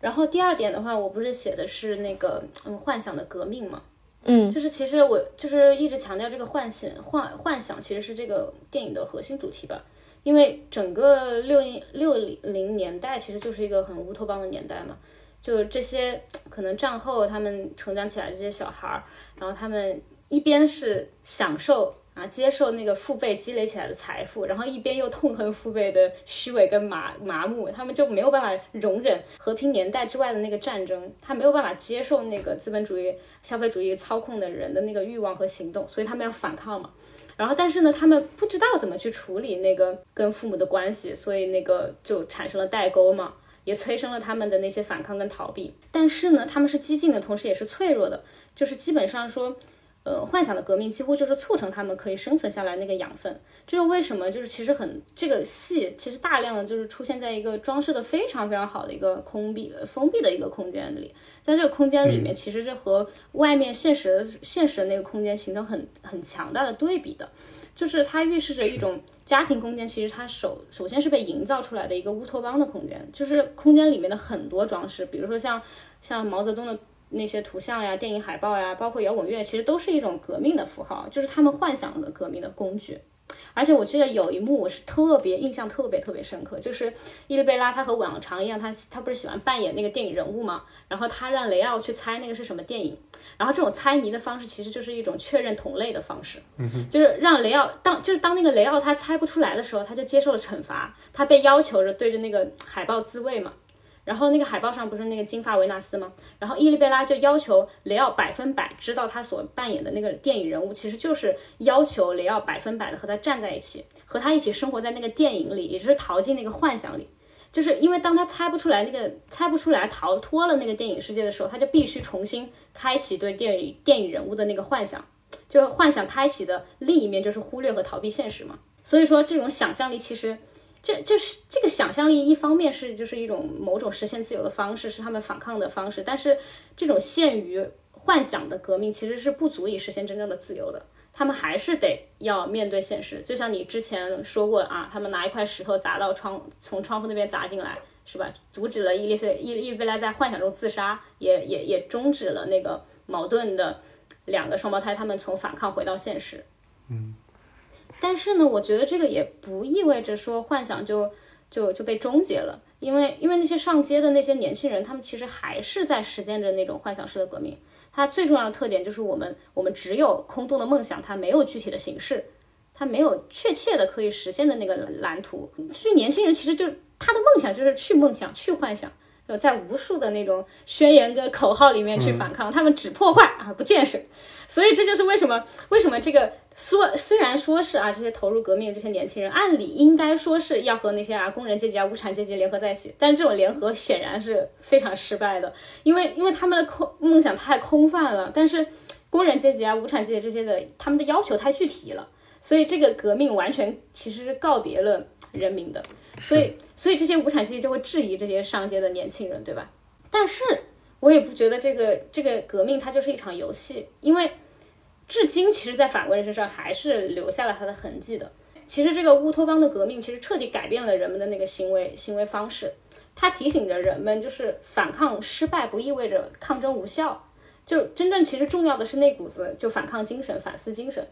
然后第二点的话，我不是写的是那个嗯幻想的革命嘛，嗯，就是其实我就是一直强调这个幻想幻幻想其实是这个电影的核心主题吧，因为整个六零六零年代其实就是一个很乌托邦的年代嘛。就这些可能战后他们成长起来这些小孩儿，然后他们一边是享受啊接受那个父辈积累起来的财富，然后一边又痛恨父辈的虚伪跟麻麻木，他们就没有办法容忍和平年代之外的那个战争，他没有办法接受那个资本主义消费主义操控的人的那个欲望和行动，所以他们要反抗嘛。然后，但是呢，他们不知道怎么去处理那个跟父母的关系，所以那个就产生了代沟嘛。也催生了他们的那些反抗跟逃避，但是呢，他们是激进的同时也是脆弱的，就是基本上说，呃，幻想的革命几乎就是促成他们可以生存下来那个养分。这是为什么？就是其实很这个戏其实大量的就是出现在一个装饰的非常非常好的一个空闭封闭的一个空间里，在这个空间里面，其实是和外面现实现实的那个空间形成很很强大的对比的。就是它预示着一种家庭空间，其实它首首先是被营造出来的一个乌托邦的空间，就是空间里面的很多装饰，比如说像像毛泽东的那些图像呀、电影海报呀，包括摇滚乐，其实都是一种革命的符号，就是他们幻想的革命的工具。而且我记得有一幕我是特别印象特别特别深刻，就是伊丽贝拉她和往常一样，她她不是喜欢扮演那个电影人物嘛，然后她让雷奥去猜那个是什么电影，然后这种猜谜的方式其实就是一种确认同类的方式，就是让雷奥当就是当那个雷奥他猜不出来的时候，他就接受了惩罚，他被要求着对着那个海报自卫嘛。然后那个海报上不是那个金发维纳斯吗？然后伊丽贝拉就要求雷奥百分百知道他所扮演的那个电影人物，其实就是要求雷奥百分百的和他站在一起，和他一起生活在那个电影里，也就是逃进那个幻想里。就是因为当他猜不出来那个猜不出来逃脱了那个电影世界的时候，他就必须重新开启对电影电影人物的那个幻想，就幻想开启的另一面就是忽略和逃避现实嘛。所以说这种想象力其实。这就是这个想象力，一方面是就是一种某种实现自由的方式，是他们反抗的方式。但是这种限于幻想的革命，其实是不足以实现真正的自由的。他们还是得要面对现实。就像你之前说过啊，他们拿一块石头砸到窗，从窗户那边砸进来，是吧？阻止了伊丽丝伊伊贝拉在幻想中自杀，也也也终止了那个矛盾的两个双胞胎他们从反抗回到现实。嗯。但是呢，我觉得这个也不意味着说幻想就就就被终结了，因为因为那些上街的那些年轻人，他们其实还是在实践着那种幻想式的革命。它最重要的特点就是我们我们只有空洞的梦想，它没有具体的形式，它没有确切的可以实现的那个蓝图。其实年轻人其实就他的梦想就是去梦想去幻想，就在无数的那种宣言跟口号里面去反抗，他们只破坏啊不建设。所以这就是为什么为什么这个。说虽然说是啊，这些投入革命的这些年轻人，按理应该说是要和那些啊工人阶级啊无产阶级联合在一起，但是这种联合显然是非常失败的，因为因为他们的空梦想太空泛了，但是工人阶级啊无产阶级这些的他们的要求太具体了，所以这个革命完全其实是告别了人民的，所以所以这些无产阶级就会质疑这些上街的年轻人，对吧？但是我也不觉得这个这个革命它就是一场游戏，因为。至今，其实，在法国人身上还是留下了它的痕迹的。其实，这个乌托邦的革命，其实彻底改变了人们的那个行为行为方式。它提醒着人们，就是反抗失败不意味着抗争无效。就真正其实重要的是那股子就反抗精神、反思精神。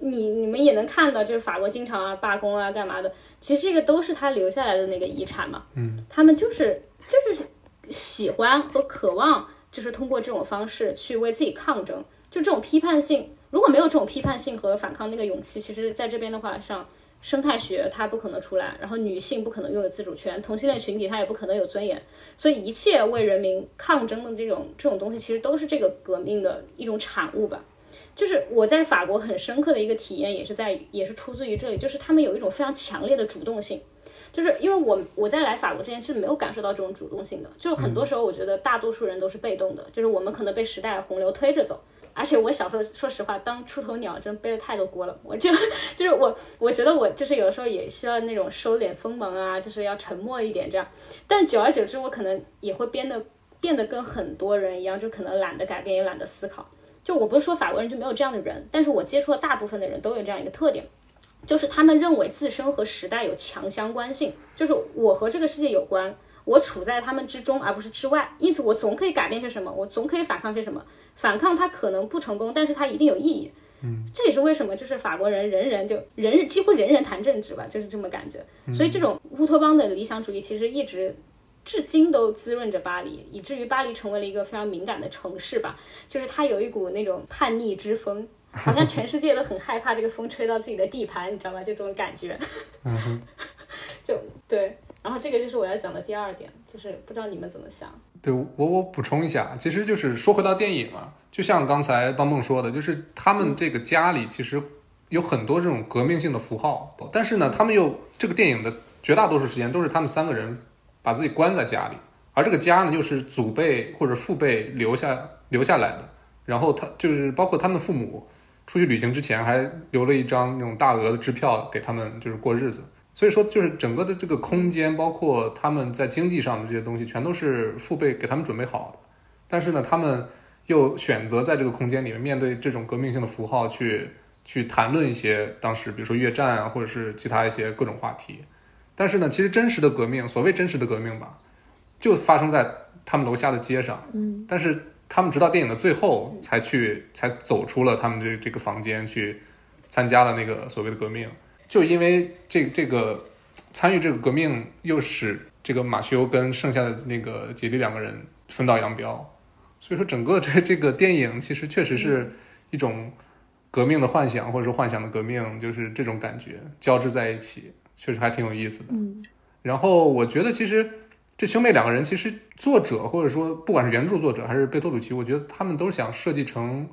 你你们也能看到，就是法国经常啊罢工啊干嘛的。其实这个都是他留下来的那个遗产嘛。嗯，他们就是就是喜欢和渴望，就是通过这种方式去为自己抗争。就这种批判性，如果没有这种批判性和反抗那个勇气，其实在这边的话，像生态学它不可能出来，然后女性不可能拥有自主权，同性恋群体它也不可能有尊严，所以一切为人民抗争的这种这种东西，其实都是这个革命的一种产物吧。就是我在法国很深刻的一个体验，也是在也是出自于这里，就是他们有一种非常强烈的主动性，就是因为我我在来法国之前是没有感受到这种主动性的，就很多时候我觉得大多数人都是被动的，就是我们可能被时代洪流推着走。而且我小时候，说实话，当出头鸟真背了太多锅了。我就 就是我，我觉得我就是有的时候也需要那种收敛锋芒啊，就是要沉默一点这样。但久而久之，我可能也会变得变得跟很多人一样，就可能懒得改变，也懒得思考。就我不是说法国人就没有这样的人，但是我接触的大部分的人都有这样一个特点，就是他们认为自身和时代有强相关性，就是我和这个世界有关，我处在他们之中而不是之外，因此我总可以改变些什么，我总可以反抗些什么。反抗它可能不成功，但是它一定有意义。嗯，这也是为什么就是法国人人人就人人几乎人人谈政治吧，就是这么感觉。所以这种乌托邦的理想主义其实一直至今都滋润着巴黎，以至于巴黎成为了一个非常敏感的城市吧。就是它有一股那种叛逆之风，好像全世界都很害怕这个风吹到自己的地盘，你知道吗？就这种感觉。嗯就对，然后这个就是我要讲的第二点，就是不知道你们怎么想。对我我补充一下，其实就是说回到电影啊，就像刚才邦邦说的，就是他们这个家里其实有很多这种革命性的符号，但是呢，他们又这个电影的绝大多数时间都是他们三个人把自己关在家里，而这个家呢又是祖辈或者父辈留下留下来的，然后他就是包括他们父母出去旅行之前还留了一张那种大额的支票给他们就是过日子。所以说，就是整个的这个空间，包括他们在经济上的这些东西，全都是父辈给他们准备好的。但是呢，他们又选择在这个空间里面，面对这种革命性的符号，去去谈论一些当时，比如说越战啊，或者是其他一些各种话题。但是呢，其实真实的革命，所谓真实的革命吧，就发生在他们楼下的街上。嗯。但是他们直到电影的最后，才去才走出了他们这这个房间，去参加了那个所谓的革命。就因为这这个参与这个革命，又使这个马修跟剩下的那个姐弟两个人分道扬镳，所以说整个这 这个电影其实确实是一种革命的幻想，或者说幻想的革命，就是这种感觉交织在一起，确实还挺有意思的。嗯，然后我觉得其实这兄妹两个人，其实作者或者说不管是原著作者还是贝托鲁奇，我觉得他们都想设计成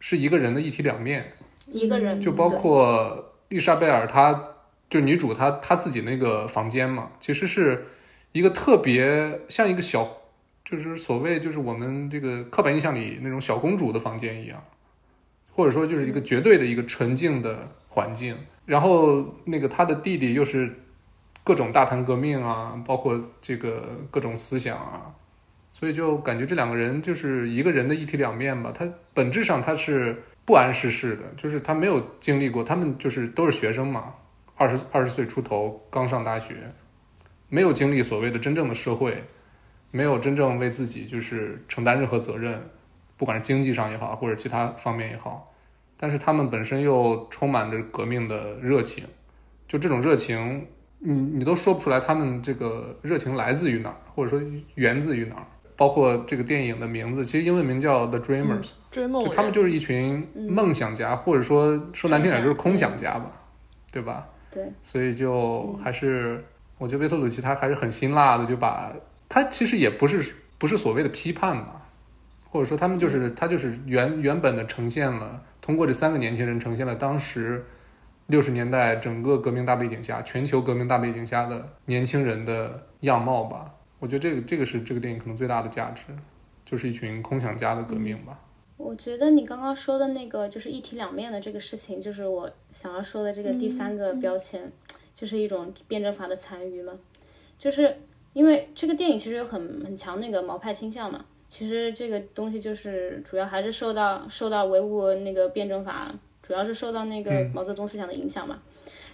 是一个人的一体两面，一个人就包括。丽莎贝尔，她就女主，她她自己那个房间嘛，其实是一个特别像一个小，就是所谓就是我们这个刻板印象里那种小公主的房间一样，或者说就是一个绝对的一个纯净的环境。然后那个他的弟弟又是各种大谈革命啊，包括这个各种思想啊，所以就感觉这两个人就是一个人的一体两面吧。他本质上他是。不谙世事的，就是他没有经历过，他们就是都是学生嘛，二十二十岁出头，刚上大学，没有经历所谓的真正的社会，没有真正为自己就是承担任何责任，不管是经济上也好，或者其他方面也好，但是他们本身又充满着革命的热情，就这种热情，你你都说不出来，他们这个热情来自于哪儿，或者说源自于哪儿。包括这个电影的名字，其实英文名叫《The Dreamers》，追他们就是一群梦想家，或者说说难听点就是空想家吧，对吧？对。所以就还是，我觉得维特鲁奇他还是很辛辣的，就把他其实也不是不是所谓的批判吧，或者说他们就是他就是原原本的呈现了，通过这三个年轻人呈现了当时六十年代整个革命大背景下，全球革命大背景下的年轻人的样貌吧。我觉得这个这个是这个电影可能最大的价值，就是一群空想家的革命吧。我觉得你刚刚说的那个就是一体两面的这个事情，就是我想要说的这个第三个标签，就是一种辩证法的残余嘛。就是因为这个电影其实有很很强那个毛派倾向嘛，其实这个东西就是主要还是受到受到维吾那个辩证法，主要是受到那个毛泽东思想的影响嘛。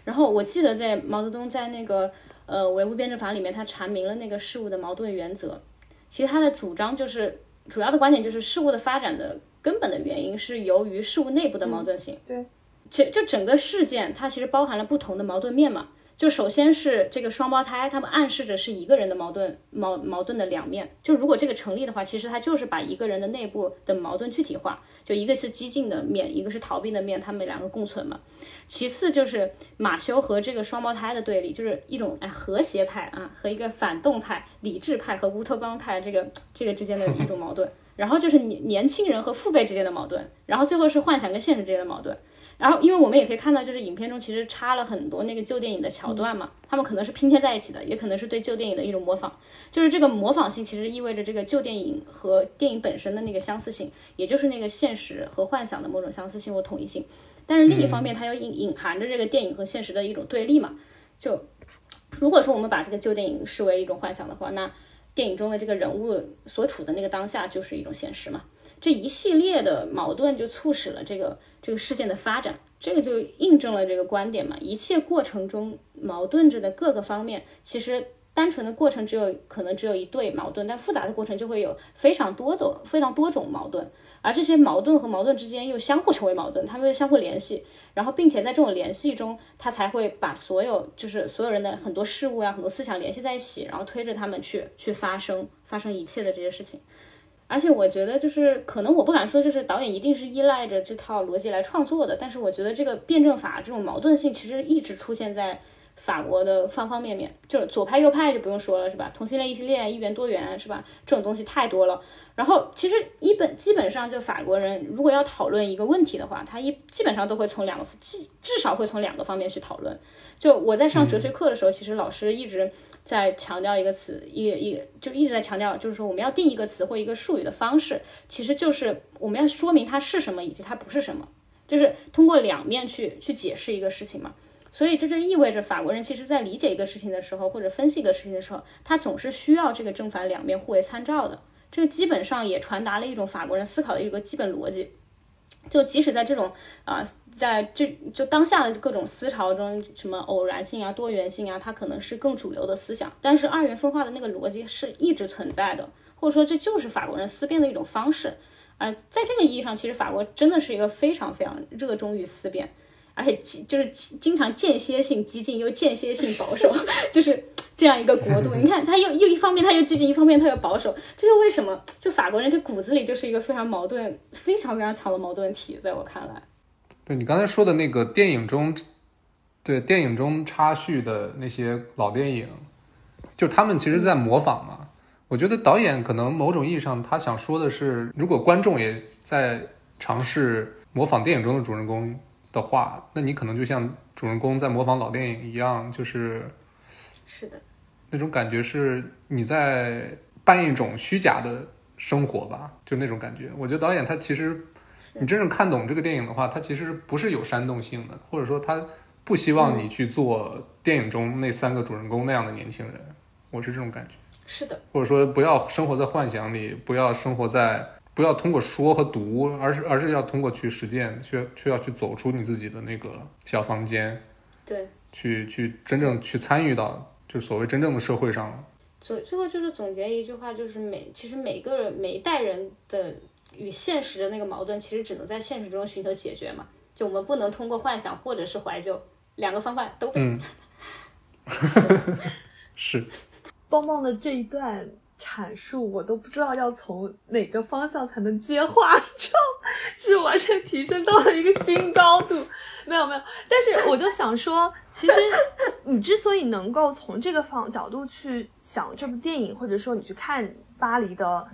然后我记得在毛泽东在那个。呃，维护辩证法里面，他阐明了那个事物的矛盾原则。其实他的主张就是，主要的观点就是事物的发展的根本的原因是由于事物内部的矛盾性。对，这就整个事件它其实包含了不同的矛盾面嘛。就首先是这个双胞胎，他们暗示着是一个人的矛盾矛矛盾的两面。就如果这个成立的话，其实它就是把一个人的内部的矛盾具体化。就一个是激进的面，一个是逃避的面，他们两个共存嘛。其次就是马修和这个双胞胎的对立，就是一种哎和谐派啊和一个反动派、理智派和乌托邦派这个这个之间的一种矛盾。然后就是年年轻人和父辈之间的矛盾。然后最后是幻想跟现实之间的矛盾。然后，因为我们也可以看到，就是影片中其实插了很多那个旧电影的桥段嘛，他们可能是拼贴在一起的，也可能是对旧电影的一种模仿。就是这个模仿性，其实意味着这个旧电影和电影本身的那个相似性，也就是那个现实和幻想的某种相似性或统一性。但是另一方面，它又隐隐含着这个电影和现实的一种对立嘛。就如果说我们把这个旧电影视为一种幻想的话，那电影中的这个人物所处的那个当下就是一种现实嘛。这一系列的矛盾就促使了这个这个事件的发展，这个就印证了这个观点嘛。一切过程中矛盾着的各个方面，其实单纯的过程只有可能只有一对矛盾，但复杂的过程就会有非常多的非常多种矛盾，而这些矛盾和矛盾之间又相互成为矛盾，它们又相互联系，然后并且在这种联系中，它才会把所有就是所有人的很多事物啊、很多思想联系在一起，然后推着他们去去发生发生一切的这些事情。而且我觉得，就是可能我不敢说，就是导演一定是依赖着这套逻辑来创作的。但是我觉得这个辩证法这种矛盾性，其实一直出现在法国的方方面面。就是左派右派就不用说了，是吧？同性恋异性恋一元多元，是吧？这种东西太多了。然后其实一本基本上就法国人如果要讨论一个问题的话，他一基本上都会从两个至至少会从两个方面去讨论。就我在上哲学课的时候，其实老师一直。在强调一个词，一一就一直在强调，就是说我们要定一个词或一个术语的方式，其实就是我们要说明它是什么以及它不是什么，就是通过两面去去解释一个事情嘛。所以这就意味着法国人其实在理解一个事情的时候，或者分析一个事情的时候，他总是需要这个正反两面互为参照的。这个基本上也传达了一种法国人思考的一个基本逻辑。就即使在这种啊。在这就当下的各种思潮中，什么偶然性啊、多元性啊，它可能是更主流的思想。但是二元分化的那个逻辑是一直存在的，或者说这就是法国人思辨的一种方式。而在这个意义上，其实法国真的是一个非常非常热衷于思辨，而且就是经常间歇性激进又间歇性保守，就是这样一个国度。你看，他又又一方面他又激进，一方面他又保守，这就为什么就法国人这骨子里就是一个非常矛盾、非常非常强的矛盾体，在我看来。对你刚才说的那个电影中，对电影中插叙的那些老电影，就他们其实在模仿嘛。我觉得导演可能某种意义上他想说的是，如果观众也在尝试模仿电影中的主人公的话，那你可能就像主人公在模仿老电影一样，就是是的，那种感觉是你在扮一种虚假的生活吧，就那种感觉。我觉得导演他其实。你真正看懂这个电影的话，他其实不是有煽动性的，或者说他不希望你去做电影中那三个主人公那样的年轻人，我是这种感觉。是的，或者说不要生活在幻想里，不要生活在，不要通过说和读，而是而是要通过去实践，去去要去走出你自己的那个小房间，对，去去真正去参与到就所谓真正的社会上。最最后就是总结一句话，就是每其实每个人每一代人的。与现实的那个矛盾，其实只能在现实中寻求解决嘛。就我们不能通过幻想或者是怀旧，两个方法都不行。是，棒棒的这一段阐述，我都不知道要从哪个方向才能接话，就是完全提升到了一个新高度。没有没有，但是我就想说，其实你之所以能够从这个方角度去想这部电影，或者说你去看巴黎的。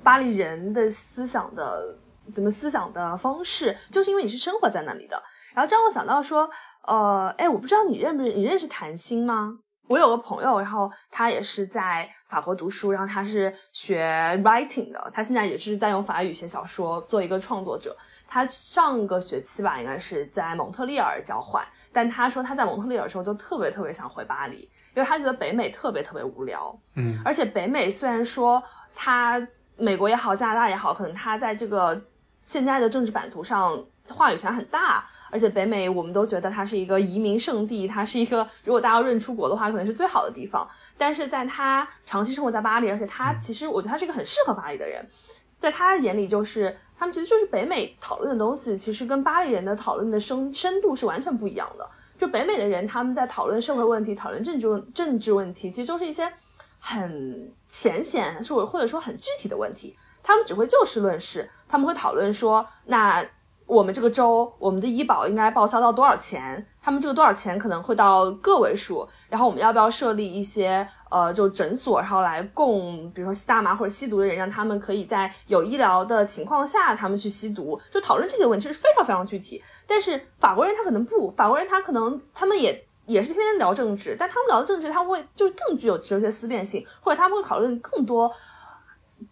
巴黎人的思想的怎么思想的方式，就是因为你是生活在那里的。然后这让我想到说，呃，哎，我不知道你认不认你认识谭鑫吗？我有个朋友，然后他也是在法国读书，然后他是学 writing 的，他现在也是在用法语写小说，做一个创作者。他上个学期吧，应该是在蒙特利尔交换，但他说他在蒙特利尔的时候就特别特别想回巴黎，因为他觉得北美特别特别无聊。嗯，而且北美虽然说他。美国也好，加拿大也好，可能他在这个现在的政治版图上话语权很大，而且北美我们都觉得它是一个移民圣地，它是一个如果大家要认出国的话，可能是最好的地方。但是在他长期生活在巴黎，而且他其实我觉得他是一个很适合巴黎的人，在他眼里就是他们觉得就是北美讨论的东西，其实跟巴黎人的讨论的深深度是完全不一样的。就北美的人他们在讨论社会问题、讨论政治政治问题，其实都是一些。很浅显，是或者说很具体的问题，他们只会就事论事，他们会讨论说，那我们这个州，我们的医保应该报销到多少钱？他们这个多少钱可能会到个位数，然后我们要不要设立一些呃，就诊所，然后来供，比如说吸大麻或者吸毒的人，让他们可以在有医疗的情况下，他们去吸毒，就讨论这些问题是非常非常具体。但是法国人他可能不，法国人他可能他们也。也是天天聊政治，但他们聊的政治，他们会就更具有哲学思辨性，或者他们会讨论更多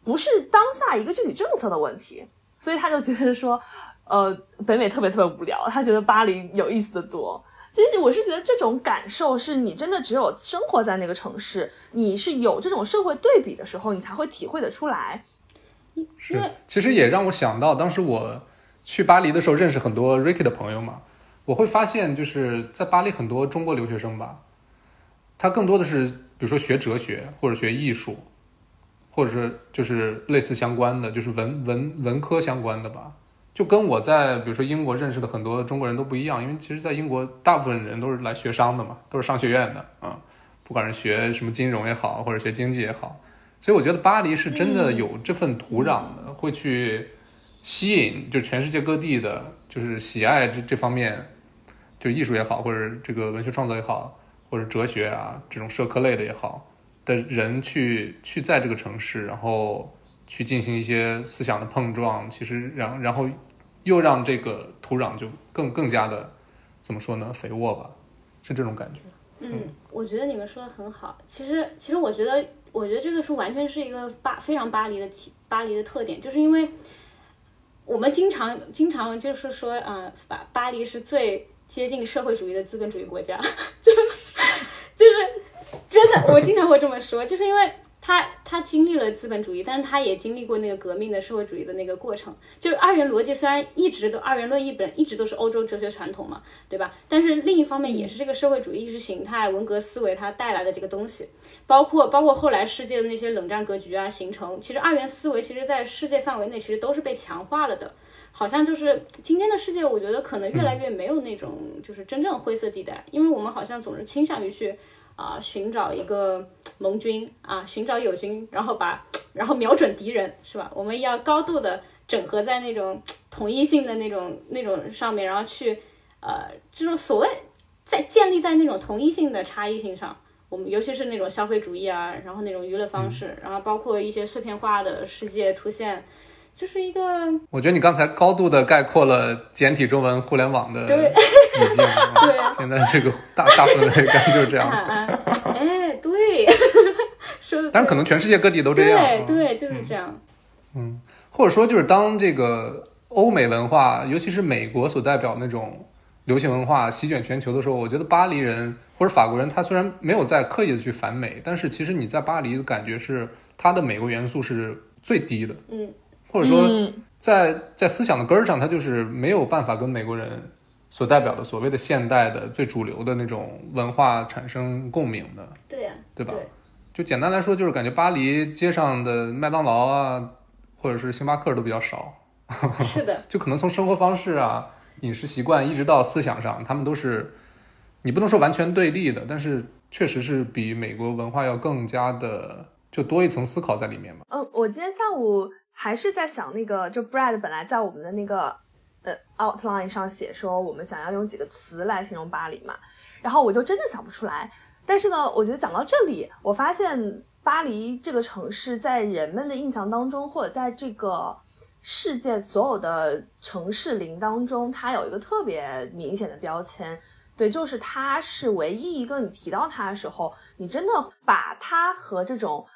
不是当下一个具体政策的问题，所以他就觉得说，呃，北美特别特别无聊，他觉得巴黎有意思的多。其实我是觉得这种感受是你真的只有生活在那个城市，你是有这种社会对比的时候，你才会体会得出来。是，其实也让我想到，当时我去巴黎的时候，认识很多 Ricky 的朋友嘛。我会发现，就是在巴黎很多中国留学生吧，他更多的是比如说学哲学或者学艺术，或者是就是类似相关的，就是文文文科相关的吧。就跟我在比如说英国认识的很多中国人都不一样，因为其实，在英国大部分人都是来学商的嘛，都是商学院的啊，不管是学什么金融也好，或者学经济也好，所以我觉得巴黎是真的有这份土壤的，会去吸引就全世界各地的，就是喜爱这这方面，就艺术也好，或者这个文学创作也好，或者哲学啊这种社科类的也好的人去去在这个城市，然后去进行一些思想的碰撞，其实然然后。又让这个土壤就更更加的怎么说呢？肥沃吧，是这种感觉。嗯，我觉得你们说的很好。其实，其实我觉得，我觉得这个是完全是一个巴非常巴黎的体巴黎的特点，就是因为我们经常经常就是说啊，巴巴黎是最接近社会主义的资本主义国家，就就是真的，我经常会这么说，就是因为。他他经历了资本主义，但是他也经历过那个革命的社会主义的那个过程。就是二元逻辑虽然一直都二元论一本一直都是欧洲哲学传统嘛，对吧？但是另一方面也是这个社会主义意识形态、文革思维它带来的这个东西，包括包括后来世界的那些冷战格局啊形成。其实二元思维其实在世界范围内其实都是被强化了的。好像就是今天的世界，我觉得可能越来越没有那种就是真正灰色地带，因为我们好像总是倾向于去。啊，寻找一个盟军啊，寻找友军，然后把，然后瞄准敌人，是吧？我们要高度的整合在那种 统一性的那种那种上面，然后去，呃，这种所谓在建立在那种同一性的差异性上，我们尤其是那种消费主义啊，然后那种娱乐方式，然后包括一些碎片化的世界出现。就是一个，我觉得你刚才高度的概括了简体中文互联网的对，对，现在这个大大氛围感就是这样。哎，对，说的，但是可能全世界各地都这样。对对，就是这样。嗯，或者说就是当这个欧美文化，尤其是美国所代表那种流行文化席卷全球的时候，我觉得巴黎人或者法国人，他虽然没有在刻意的去反美，但是其实你在巴黎的感觉是他的美国元素是最低的。嗯。或者说，在在思想的根儿上，他就是没有办法跟美国人所代表的所谓的现代的最主流的那种文化产生共鸣的。对呀，对吧？就简单来说，就是感觉巴黎街上的麦当劳啊，或者是星巴克都比较少。是的，就可能从生活方式啊、饮食习惯，一直到思想上，他们都是你不能说完全对立的，但是确实是比美国文化要更加的就多一层思考在里面嘛。嗯，我今天下午。还是在想那个，就 Brad 本来在我们的那个呃 outline 上写说我们想要用几个词来形容巴黎嘛，然后我就真的想不出来。但是呢，我觉得讲到这里，我发现巴黎这个城市在人们的印象当中，或者在这个世界所有的城市林当中，它有一个特别明显的标签，对，就是它是唯一一个你提到它的时候，你真的把它和这种。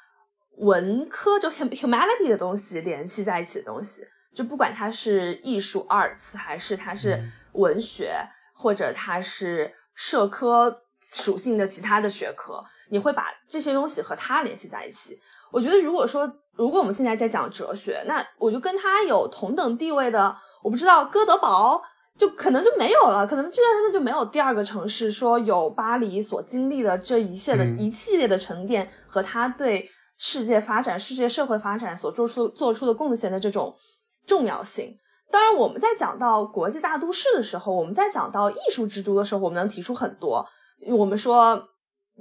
文科就 humanity 的东西联系在一起的东西，就不管它是艺术 arts 还是它是文学，或者它是社科属性的其他的学科，你会把这些东西和它联系在一起。我觉得，如果说如果我们现在在讲哲学，那我就跟它有同等地位的，我不知道哥德堡就可能就没有了，可能这段真的就没有第二个城市说有巴黎所经历的这一切的一系列的沉淀和它对。世界发展、世界社会发展所做出做出的贡献的这种重要性。当然，我们在讲到国际大都市的时候，我们在讲到艺术之都的时候，我们能提出很多。我们说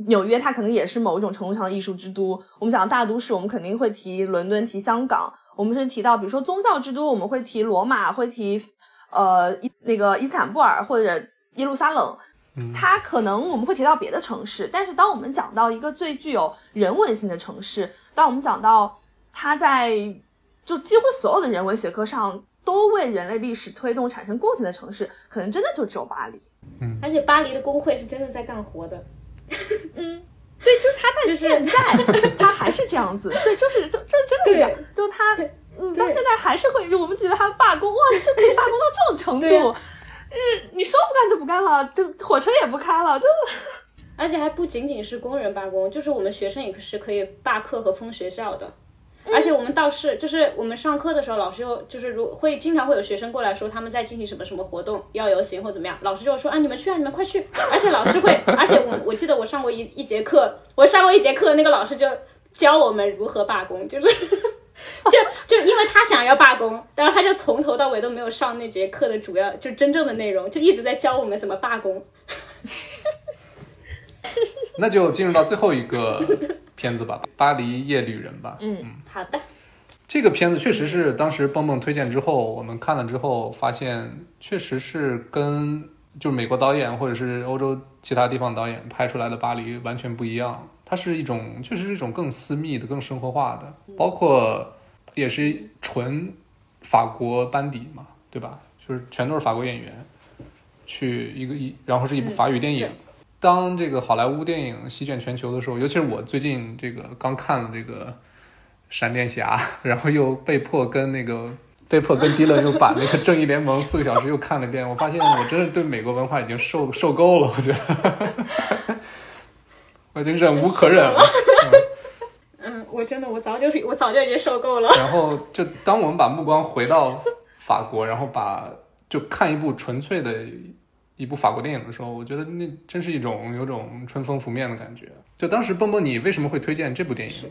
纽约，它可能也是某一种程度上的艺术之都。我们讲大都市，我们肯定会提伦敦、提香港。我们是提到，比如说宗教之都，我们会提罗马，会提呃那个伊斯坦布尔或者耶路撒冷。它可能我们会提到别的城市，但是当我们讲到一个最具有人文性的城市，当我们讲到它在就几乎所有的人文学科上都为人类历史推动产生贡献的城市，可能真的就只有巴黎。嗯，而且巴黎的工会是真的在干活的。嗯，对，就他在现在，他还是这样子。对，就是就就真的这样，就他嗯到现在还是会，就我们觉得他罢工哇，就可以罢工到这种程度。嗯，你说不干就不干了，这火车也不开了，这，而且还不仅仅是工人罢工，就是我们学生也是可以罢课和封学校的。而且我们倒是，就是我们上课的时候，老师又就是如会经常会有学生过来说他们在进行什么什么活动，要游行或怎么样，老师就说啊你们去啊你们快去。而且老师会，而且我我记得我上过一一节课，我上过一节课，那个老师就教我们如何罢工，就是 就就因为他想要罢工，然后他就从头到尾都没有上那节课的主要就真正的内容，就一直在教我们怎么罢工。那就进入到最后一个片子吧，《巴黎夜旅人》吧。嗯好的，这个片子确实是当时蹦蹦推荐之后，我们看了之后发现，确实是跟就是美国导演或者是欧洲其他地方导演拍出来的巴黎完全不一样。它是一种，确实是一种更私密的、更生活化的，包括也是纯法国班底嘛，对吧？就是全都是法国演员，去一个一，然后是一部法语电影。对当这个好莱坞电影席卷全球的时候，尤其是我最近这个刚看了这个闪电侠，然后又被迫跟那个被迫跟迪伦又把那个正义联盟四个小时又看了一遍，我发现我真的对美国文化已经受受够了，我觉得我已经忍无可忍了。嗯，我真的我早就是我早就已经受够了。然后就当我们把目光回到法国，然后把就看一部纯粹的一部法国电影的时候，我觉得那真是一种有种春风拂面的感觉。就当时蹦蹦，你为什么会推荐这部电影？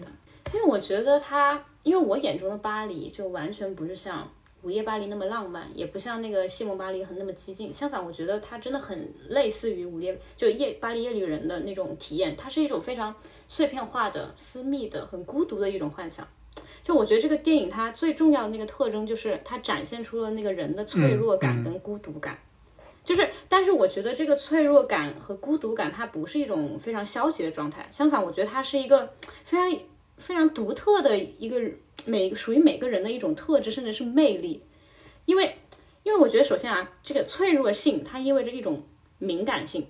因为我觉得它，因为我眼中的巴黎就完全不是像《午夜巴黎》那么浪漫，也不像那个《西蒙巴黎》很那么激进。相反，我觉得它真的很类似于《午夜》就夜巴黎夜旅人的那种体验，它是一种非常碎片化的、私密的、很孤独的一种幻想。就我觉得这个电影它最重要的那个特征就是它展现出了那个人的脆弱感跟孤独感。就是，但是我觉得这个脆弱感和孤独感，它不是一种非常消极的状态，相反，我觉得它是一个非常非常独特的一个每属于每个人的一种特质，甚至是魅力。因为，因为我觉得首先啊，这个脆弱性它意味着一种敏感性，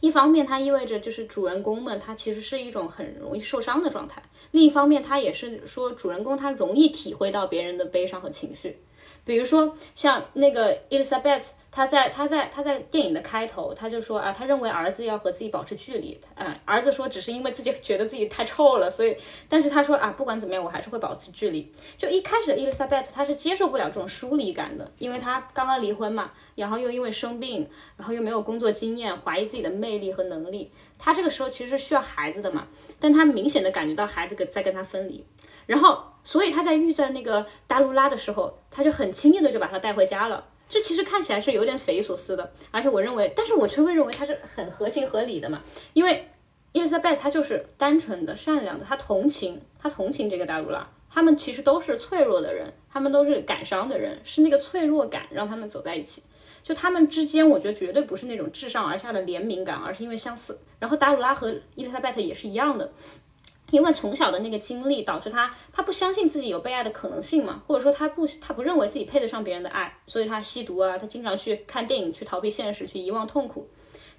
一方面它意味着就是主人公们他其实是一种很容易受伤的状态，另一方面它也是说主人公他容易体会到别人的悲伤和情绪。比如说像那个 Elizabeth，他在他在他在电影的开头，他就说啊，他认为儿子要和自己保持距离，嗯，儿子说只是因为自己 觉得自己太臭了，所以，但是他说啊，不管怎么样，我还是会保持距离。就一开始 Elizabeth 她是接受不了这种疏离感的，因为她刚刚离婚嘛，然后又因为生病，然后又没有工作经验，怀疑自己的魅力和能力，她这个时候其实是需要孩子的嘛，但她明显的感觉到孩子跟在跟她分离，然后。所以他在遇见那个达卢拉的时候，他就很轻易的就把他带回家了。这其实看起来是有点匪夷所思的，而且我认为，但是我却会认为他是很合情合理的嘛。因为伊丽莎白她就是单纯的、善良的，她同情，她同情这个达鲁拉。他们其实都是脆弱的人，他们都是感伤的人，是那个脆弱感让他们走在一起。就他们之间，我觉得绝对不是那种自上而下的怜悯感，而是因为相似。然后达鲁拉和伊丽莎白也是一样的。因为从小的那个经历导致他，他不相信自己有被爱的可能性嘛，或者说他不，他不认为自己配得上别人的爱，所以他吸毒啊，他经常去看电影，去逃避现实，去遗忘痛苦。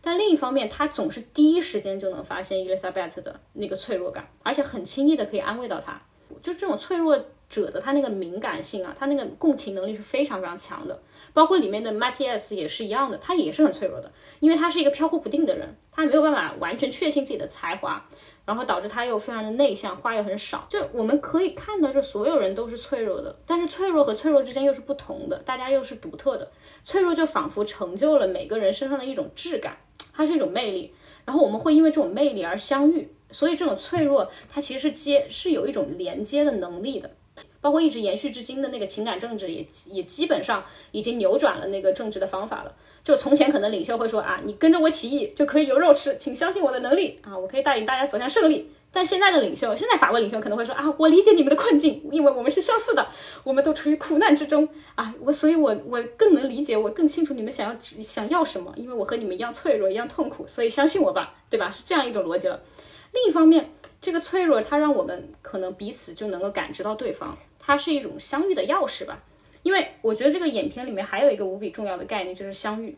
但另一方面，他总是第一时间就能发现伊丽莎白的那个脆弱感，而且很轻易的可以安慰到他。就这种脆弱者的他那个敏感性啊，他那个共情能力是非常非常强的。包括里面的 Matthias 也是一样的，他也是很脆弱的，因为他是一个飘忽不定的人，他没有办法完全确信自己的才华。然后导致他又非常的内向，话又很少。就我们可以看到，这所有人都是脆弱的，但是脆弱和脆弱之间又是不同的，大家又是独特的。脆弱就仿佛成就了每个人身上的一种质感，它是一种魅力。然后我们会因为这种魅力而相遇，所以这种脆弱它其实是接是有一种连接的能力的。包括一直延续至今的那个情感政治，也也基本上已经扭转了那个政治的方法了。就从前可能领袖会说啊，你跟着我起义就可以有肉吃，请相信我的能力啊，我可以带领大家走向胜利。但现在的领袖，现在法国领袖可能会说啊，我理解你们的困境，因为我们是相似的，我们都处于苦难之中啊，我所以，我我更能理解，我更清楚你们想要想要什么，因为我和你们一样脆弱，一样痛苦，所以相信我吧，对吧？是这样一种逻辑了。另一方面，这个脆弱它让我们可能彼此就能够感知到对方，它是一种相遇的钥匙吧。因为我觉得这个影片里面还有一个无比重要的概念，就是相遇。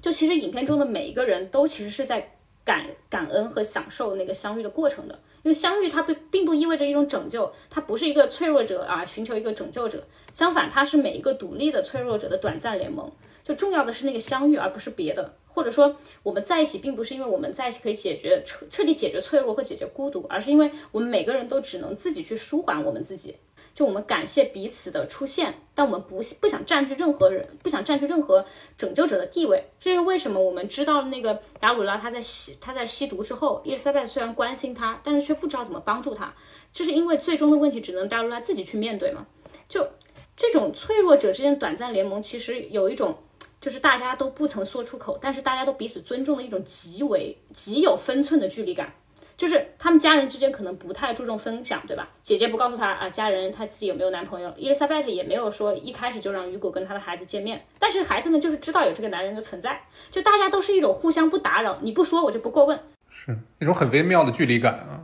就其实影片中的每一个人都其实是在感感恩和享受那个相遇的过程的，因为相遇它不并不意味着一种拯救，它不是一个脆弱者啊寻求一个拯救者，相反，它是每一个独立的脆弱者的短暂联盟。就重要的是那个相遇，而不是别的。或者说，我们在一起，并不是因为我们在一起可以解决彻彻底解决脆弱和解决孤独，而是因为我们每个人都只能自己去舒缓我们自己。就我们感谢彼此的出现，但我们不不想占据任何人，不想占据任何拯救者的地位。这是为什么我们知道那个达鲁拉他在吸他在吸毒之后，伊丽莎白虽然关心他，但是却不知道怎么帮助他，就是因为最终的问题只能达鲁拉自己去面对嘛。就这种脆弱者之间短暂联盟，其实有一种。就是大家都不曾说出口，但是大家都彼此尊重的一种极为极有分寸的距离感。就是他们家人之间可能不太注重分享，对吧？姐姐不告诉他啊，家人他自己有没有男朋友。伊丽莎白也没有说一开始就让雨果跟他的孩子见面，但是孩子们就是知道有这个男人的存在，就大家都是一种互相不打扰，你不说我就不过问，是一种很微妙的距离感啊。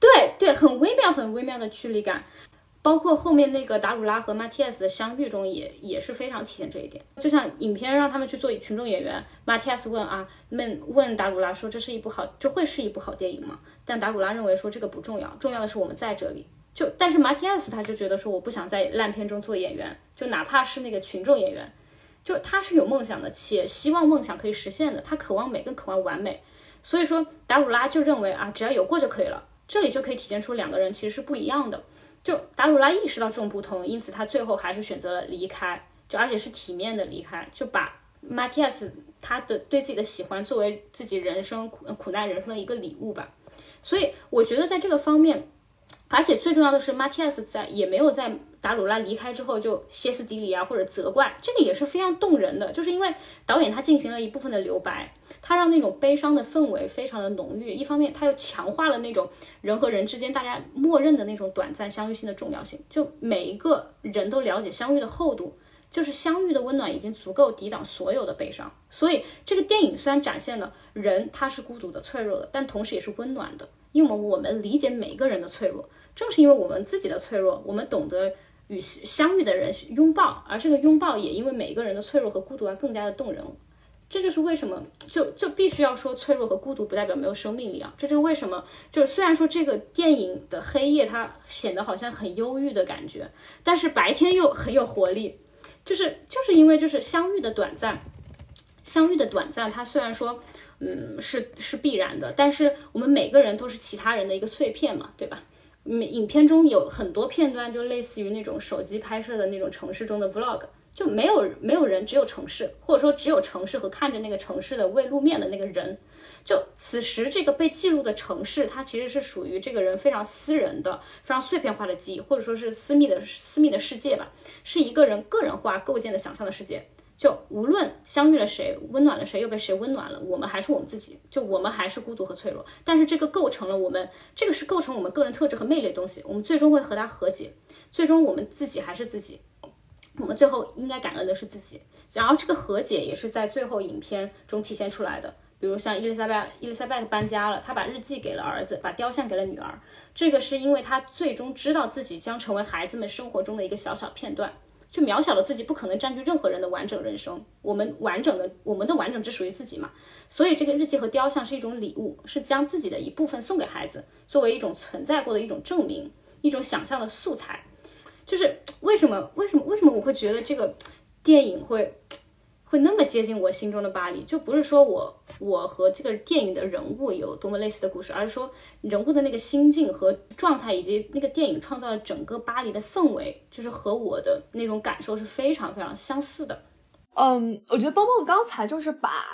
对对，很微妙很微妙的距离感。包括后面那个达鲁拉和马蒂亚斯的相遇中，也也是非常体现这一点。就像影片让他们去做群众演员，马蒂亚斯问啊，问问达鲁拉说，这是一部好，这会是一部好电影吗？但达鲁拉认为说这个不重要，重要的是我们在这里。就但是马蒂亚斯他就觉得说，我不想在烂片中做演员，就哪怕是那个群众演员，就他是有梦想的，且希望梦想可以实现的，他渴望美，更渴望完美。所以说达鲁拉就认为啊，只要有过就可以了。这里就可以体现出两个人其实是不一样的。就达鲁拉意识到这种不同，因此他最后还是选择了离开，就而且是体面的离开，就把马蒂亚斯他的对自己的喜欢作为自己人生苦苦难人生的一个礼物吧。所以我觉得在这个方面，而且最重要的是马蒂亚斯在也没有在。达鲁拉离开之后就歇斯底里啊，或者责怪，这个也是非常动人的。就是因为导演他进行了一部分的留白，他让那种悲伤的氛围非常的浓郁。一方面，他又强化了那种人和人之间大家默认的那种短暂相遇性的重要性。就每一个人都了解相遇的厚度，就是相遇的温暖已经足够抵挡所有的悲伤。所以这个电影虽然展现了人他是孤独的、脆弱的，但同时也是温暖的，因为我们理解每个人的脆弱。正是因为我们自己的脆弱，我们懂得。与相遇的人拥抱，而这个拥抱也因为每一个人的脆弱和孤独而更加的动人。这就是为什么就就必须要说脆弱和孤独不代表没有生命力啊！这就是为什么就虽然说这个电影的黑夜它显得好像很忧郁的感觉，但是白天又很有活力。就是就是因为就是相遇的短暂，相遇的短暂，它虽然说嗯是是必然的，但是我们每个人都是其他人的一个碎片嘛，对吧？影影片中有很多片段，就类似于那种手机拍摄的那种城市中的 vlog，就没有没有人，只有城市，或者说只有城市和看着那个城市的未露面的那个人。就此时这个被记录的城市，它其实是属于这个人非常私人的、非常碎片化的记忆，或者说是私密的私密的世界吧，是一个人个人化构建的想象的世界。就无论相遇了谁，温暖了谁，又被谁温暖了，我们还是我们自己。就我们还是孤独和脆弱，但是这个构成了我们，这个是构成我们个人特质和魅力的东西。我们最终会和它和解，最终我们自己还是自己。我们最后应该感恩的是自己。然后这个和解也是在最后影片中体现出来的。比如像伊丽莎白，伊丽莎白搬家了，她把日记给了儿子，把雕像给了女儿。这个是因为她最终知道自己将成为孩子们生活中的一个小小片段。就渺小的自己，不可能占据任何人的完整人生。我们完整的，我们的完整只属于自己嘛。所以这个日记和雕像是一种礼物，是将自己的一部分送给孩子，作为一种存在过的一种证明，一种想象的素材。就是为什么？为什么？为什么我会觉得这个电影会？会那么接近我心中的巴黎，就不是说我我和这个电影的人物有多么类似的故事，而是说人物的那个心境和状态，以及那个电影创造了整个巴黎的氛围，就是和我的那种感受是非常非常相似的。嗯，我觉得蹦蹦刚才就是把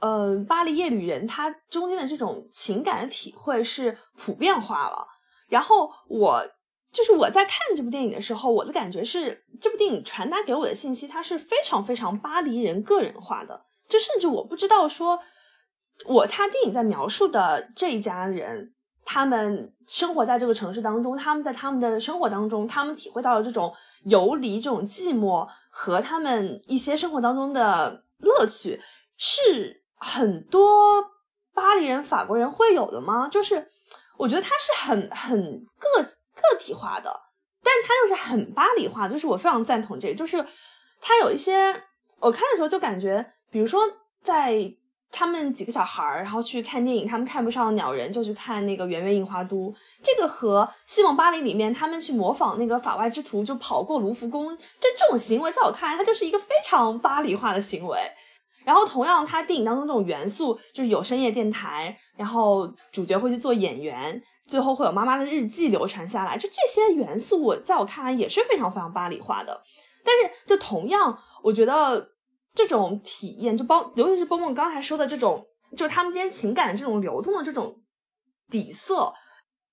呃《巴黎夜旅人》它中间的这种情感的体会是普遍化了，然后我。就是我在看这部电影的时候，我的感觉是，这部电影传达给我的信息，它是非常非常巴黎人个人化的。就甚至我不知道说，我他电影在描述的这一家人，他们生活在这个城市当中，他们在他们的生活当中，他们体会到了这种游离、这种寂寞和他们一些生活当中的乐趣，是很多巴黎人、法国人会有的吗？就是我觉得他是很很个。个体化的，但是它又是很巴黎化，就是我非常赞同这个，就是它有一些我看的时候就感觉，比如说在他们几个小孩儿，然后去看电影，他们看不上鸟人，就去看那个圆月印花都，这个和《西蒙巴黎》里面他们去模仿那个法外之徒，就跑过卢浮宫，这这种行为，在我看来，它就是一个非常巴黎化的行为。然后同样，它电影当中这种元素，就是有深夜电台，然后主角会去做演员。最后会有妈妈的日记流传下来，就这些元素，我在我看来也是非常非常巴黎化的。但是，就同样，我觉得这种体验，就包，尤其是蹦蹦刚才说的这种，就他们之间情感这种流动的这种底色，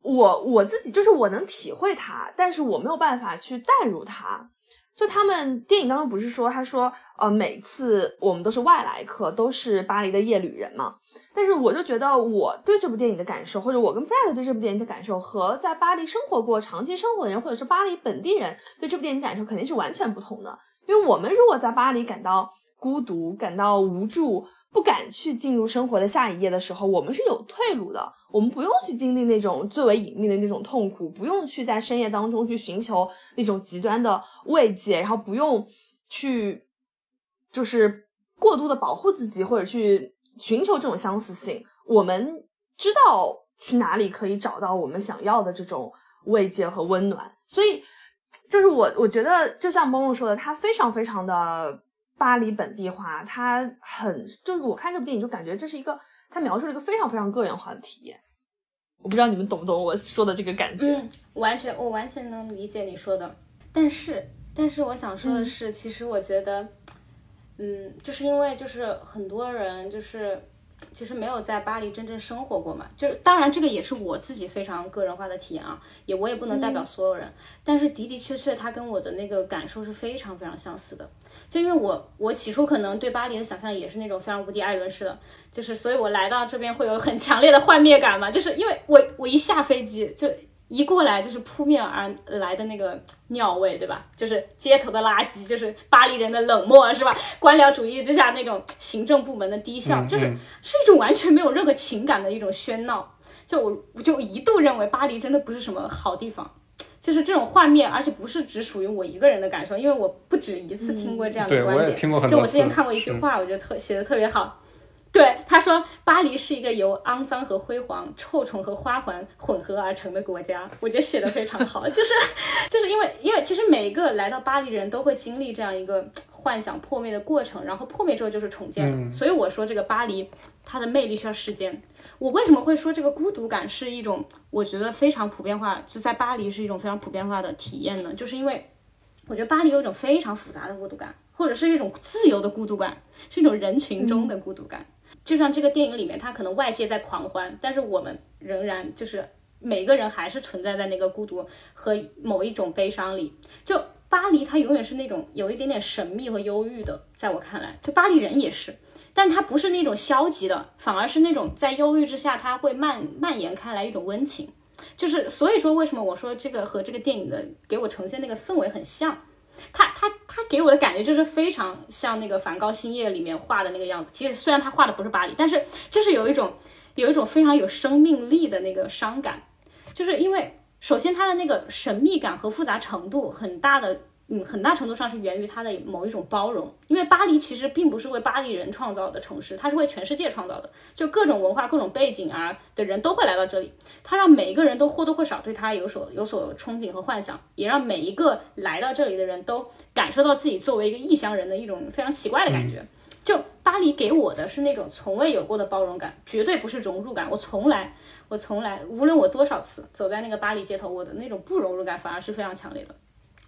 我我自己就是我能体会它，但是我没有办法去代入它。就他们电影当中不是说，他说，呃，每次我们都是外来客，都是巴黎的夜旅人嘛。但是我就觉得我对这部电影的感受，或者我跟 Brad 对这部电影的感受，和在巴黎生活过长期生活的人，或者是巴黎本地人对这部电影感受，肯定是完全不同的。因为我们如果在巴黎感到孤独、感到无助，不敢去进入生活的下一页的时候，我们是有退路的。我们不用去经历那种最为隐秘的那种痛苦，不用去在深夜当中去寻求那种极端的慰藉，然后不用去就是过度的保护自己，或者去寻求这种相似性。我们知道去哪里可以找到我们想要的这种慰藉和温暖。所以，就是我我觉得，就像梦梦说的，它非常非常的。巴黎本地化，它很就是我看这部电影就感觉这是一个，它描述了一个非常非常个人化的体验。我不知道你们懂不懂我说的这个感觉？嗯，完全我完全能理解你说的。但是，但是我想说的是，其实我觉得，嗯，就是因为就是很多人就是。其实没有在巴黎真正生活过嘛，就是当然这个也是我自己非常个人化的体验啊，也我也不能代表所有人，但是的的确确他跟我的那个感受是非常非常相似的，就因为我我起初可能对巴黎的想象也是那种非常无敌艾伦式的，就是所以我来到这边会有很强烈的幻灭感嘛，就是因为我我一下飞机就。一过来就是扑面而来的那个尿味，对吧？就是街头的垃圾，就是巴黎人的冷漠，是吧？官僚主义之下那种行政部门的低效，就是是一种完全没有任何情感的一种喧闹。就我我就一度认为巴黎真的不是什么好地方，就是这种画面，而且不是只属于我一个人的感受，因为我不止一次听过这样的观点。就我之前看过一句话，我觉得特写的特别好。对他说，巴黎是一个由肮脏和辉煌、臭虫和花环混合而成的国家。我觉得写的非常好，就是就是因为因为其实每一个来到巴黎人都会经历这样一个幻想破灭的过程，然后破灭之后就是重建。所以我说这个巴黎它的魅力需要时间。我为什么会说这个孤独感是一种我觉得非常普遍化，就在巴黎是一种非常普遍化的体验呢？就是因为我觉得巴黎有一种非常复杂的孤独感，或者是一种自由的孤独感，是一种人群中的孤独感。就像这个电影里面，他可能外界在狂欢，但是我们仍然就是每个人还是存在在那个孤独和某一种悲伤里。就巴黎，它永远是那种有一点点神秘和忧郁的，在我看来，就巴黎人也是，但他不是那种消极的，反而是那种在忧郁之下，他会蔓蔓延开来一种温情。就是所以说，为什么我说这个和这个电影的给我呈现那个氛围很像。他他他给我的感觉就是非常像那个梵高《星夜》里面画的那个样子。其实虽然他画的不是巴黎，但是就是有一种有一种非常有生命力的那个伤感，就是因为首先他的那个神秘感和复杂程度很大的。嗯，很大程度上是源于它的某一种包容，因为巴黎其实并不是为巴黎人创造的城市，它是为全世界创造的，就各种文化、各种背景啊的人都会来到这里，它让每一个人都或多或少对它有所有所憧憬和幻想，也让每一个来到这里的人都感受到自己作为一个异乡人的一种非常奇怪的感觉。就巴黎给我的是那种从未有过的包容感，绝对不是融入感。我从来，我从来，无论我多少次走在那个巴黎街头，我的那种不融入感反而是非常强烈的。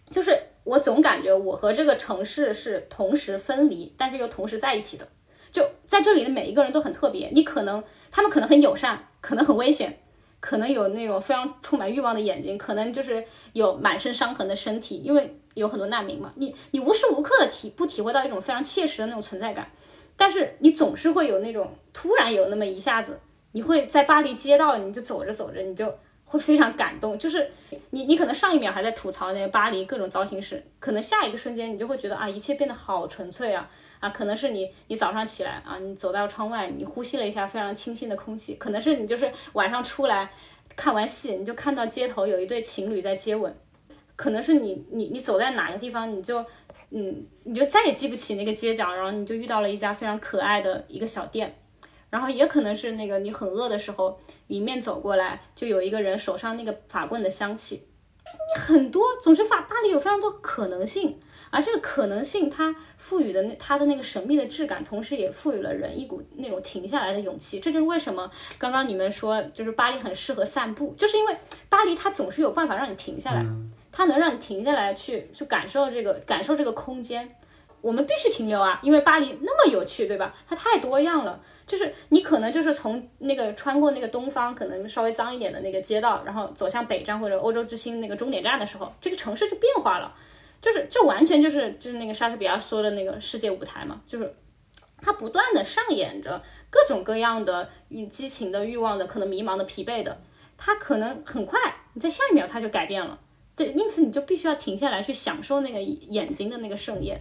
就是我总感觉我和这个城市是同时分离，但是又同时在一起的。就在这里的每一个人都很特别，你可能他们可能很友善，可能很危险，可能有那种非常充满欲望的眼睛，可能就是有满身伤痕的身体，因为有很多难民嘛。你你无时无刻的体不体会到一种非常切实的那种存在感，但是你总是会有那种突然有那么一下子，你会在巴黎街道，你就走着走着你就。会非常感动，就是你，你可能上一秒还在吐槽那个巴黎各种糟心事，可能下一个瞬间你就会觉得啊，一切变得好纯粹啊啊，可能是你，你早上起来啊，你走到窗外，你呼吸了一下非常清新的空气，可能是你就是晚上出来看完戏，你就看到街头有一对情侣在接吻，可能是你，你，你走在哪个地方，你就，嗯，你就再也记不起那个街角，然后你就遇到了一家非常可爱的一个小店。然后也可能是那个你很饿的时候，迎面走过来就有一个人手上那个法棍的香气，你很多总是法巴黎有非常多可能性，而这个可能性，它赋予的那它的那个神秘的质感，同时也赋予了人一股那种停下来的勇气。这就是为什么刚刚你们说，就是巴黎很适合散步，就是因为巴黎它总是有办法让你停下来，它能让你停下来去去感受这个感受这个空间。我们必须停留啊，因为巴黎那么有趣，对吧？它太多样了。就是你可能就是从那个穿过那个东方可能稍微脏一点的那个街道，然后走向北站或者欧洲之星那个终点站的时候，这个城市就变化了。就是这完全就是就是那个莎士比亚说的那个世界舞台嘛，就是它不断的上演着各种各样的激情的欲望的可能迷茫的疲惫的，它可能很快你在下一秒它就改变了。对，因此你就必须要停下来去享受那个眼睛的那个盛宴。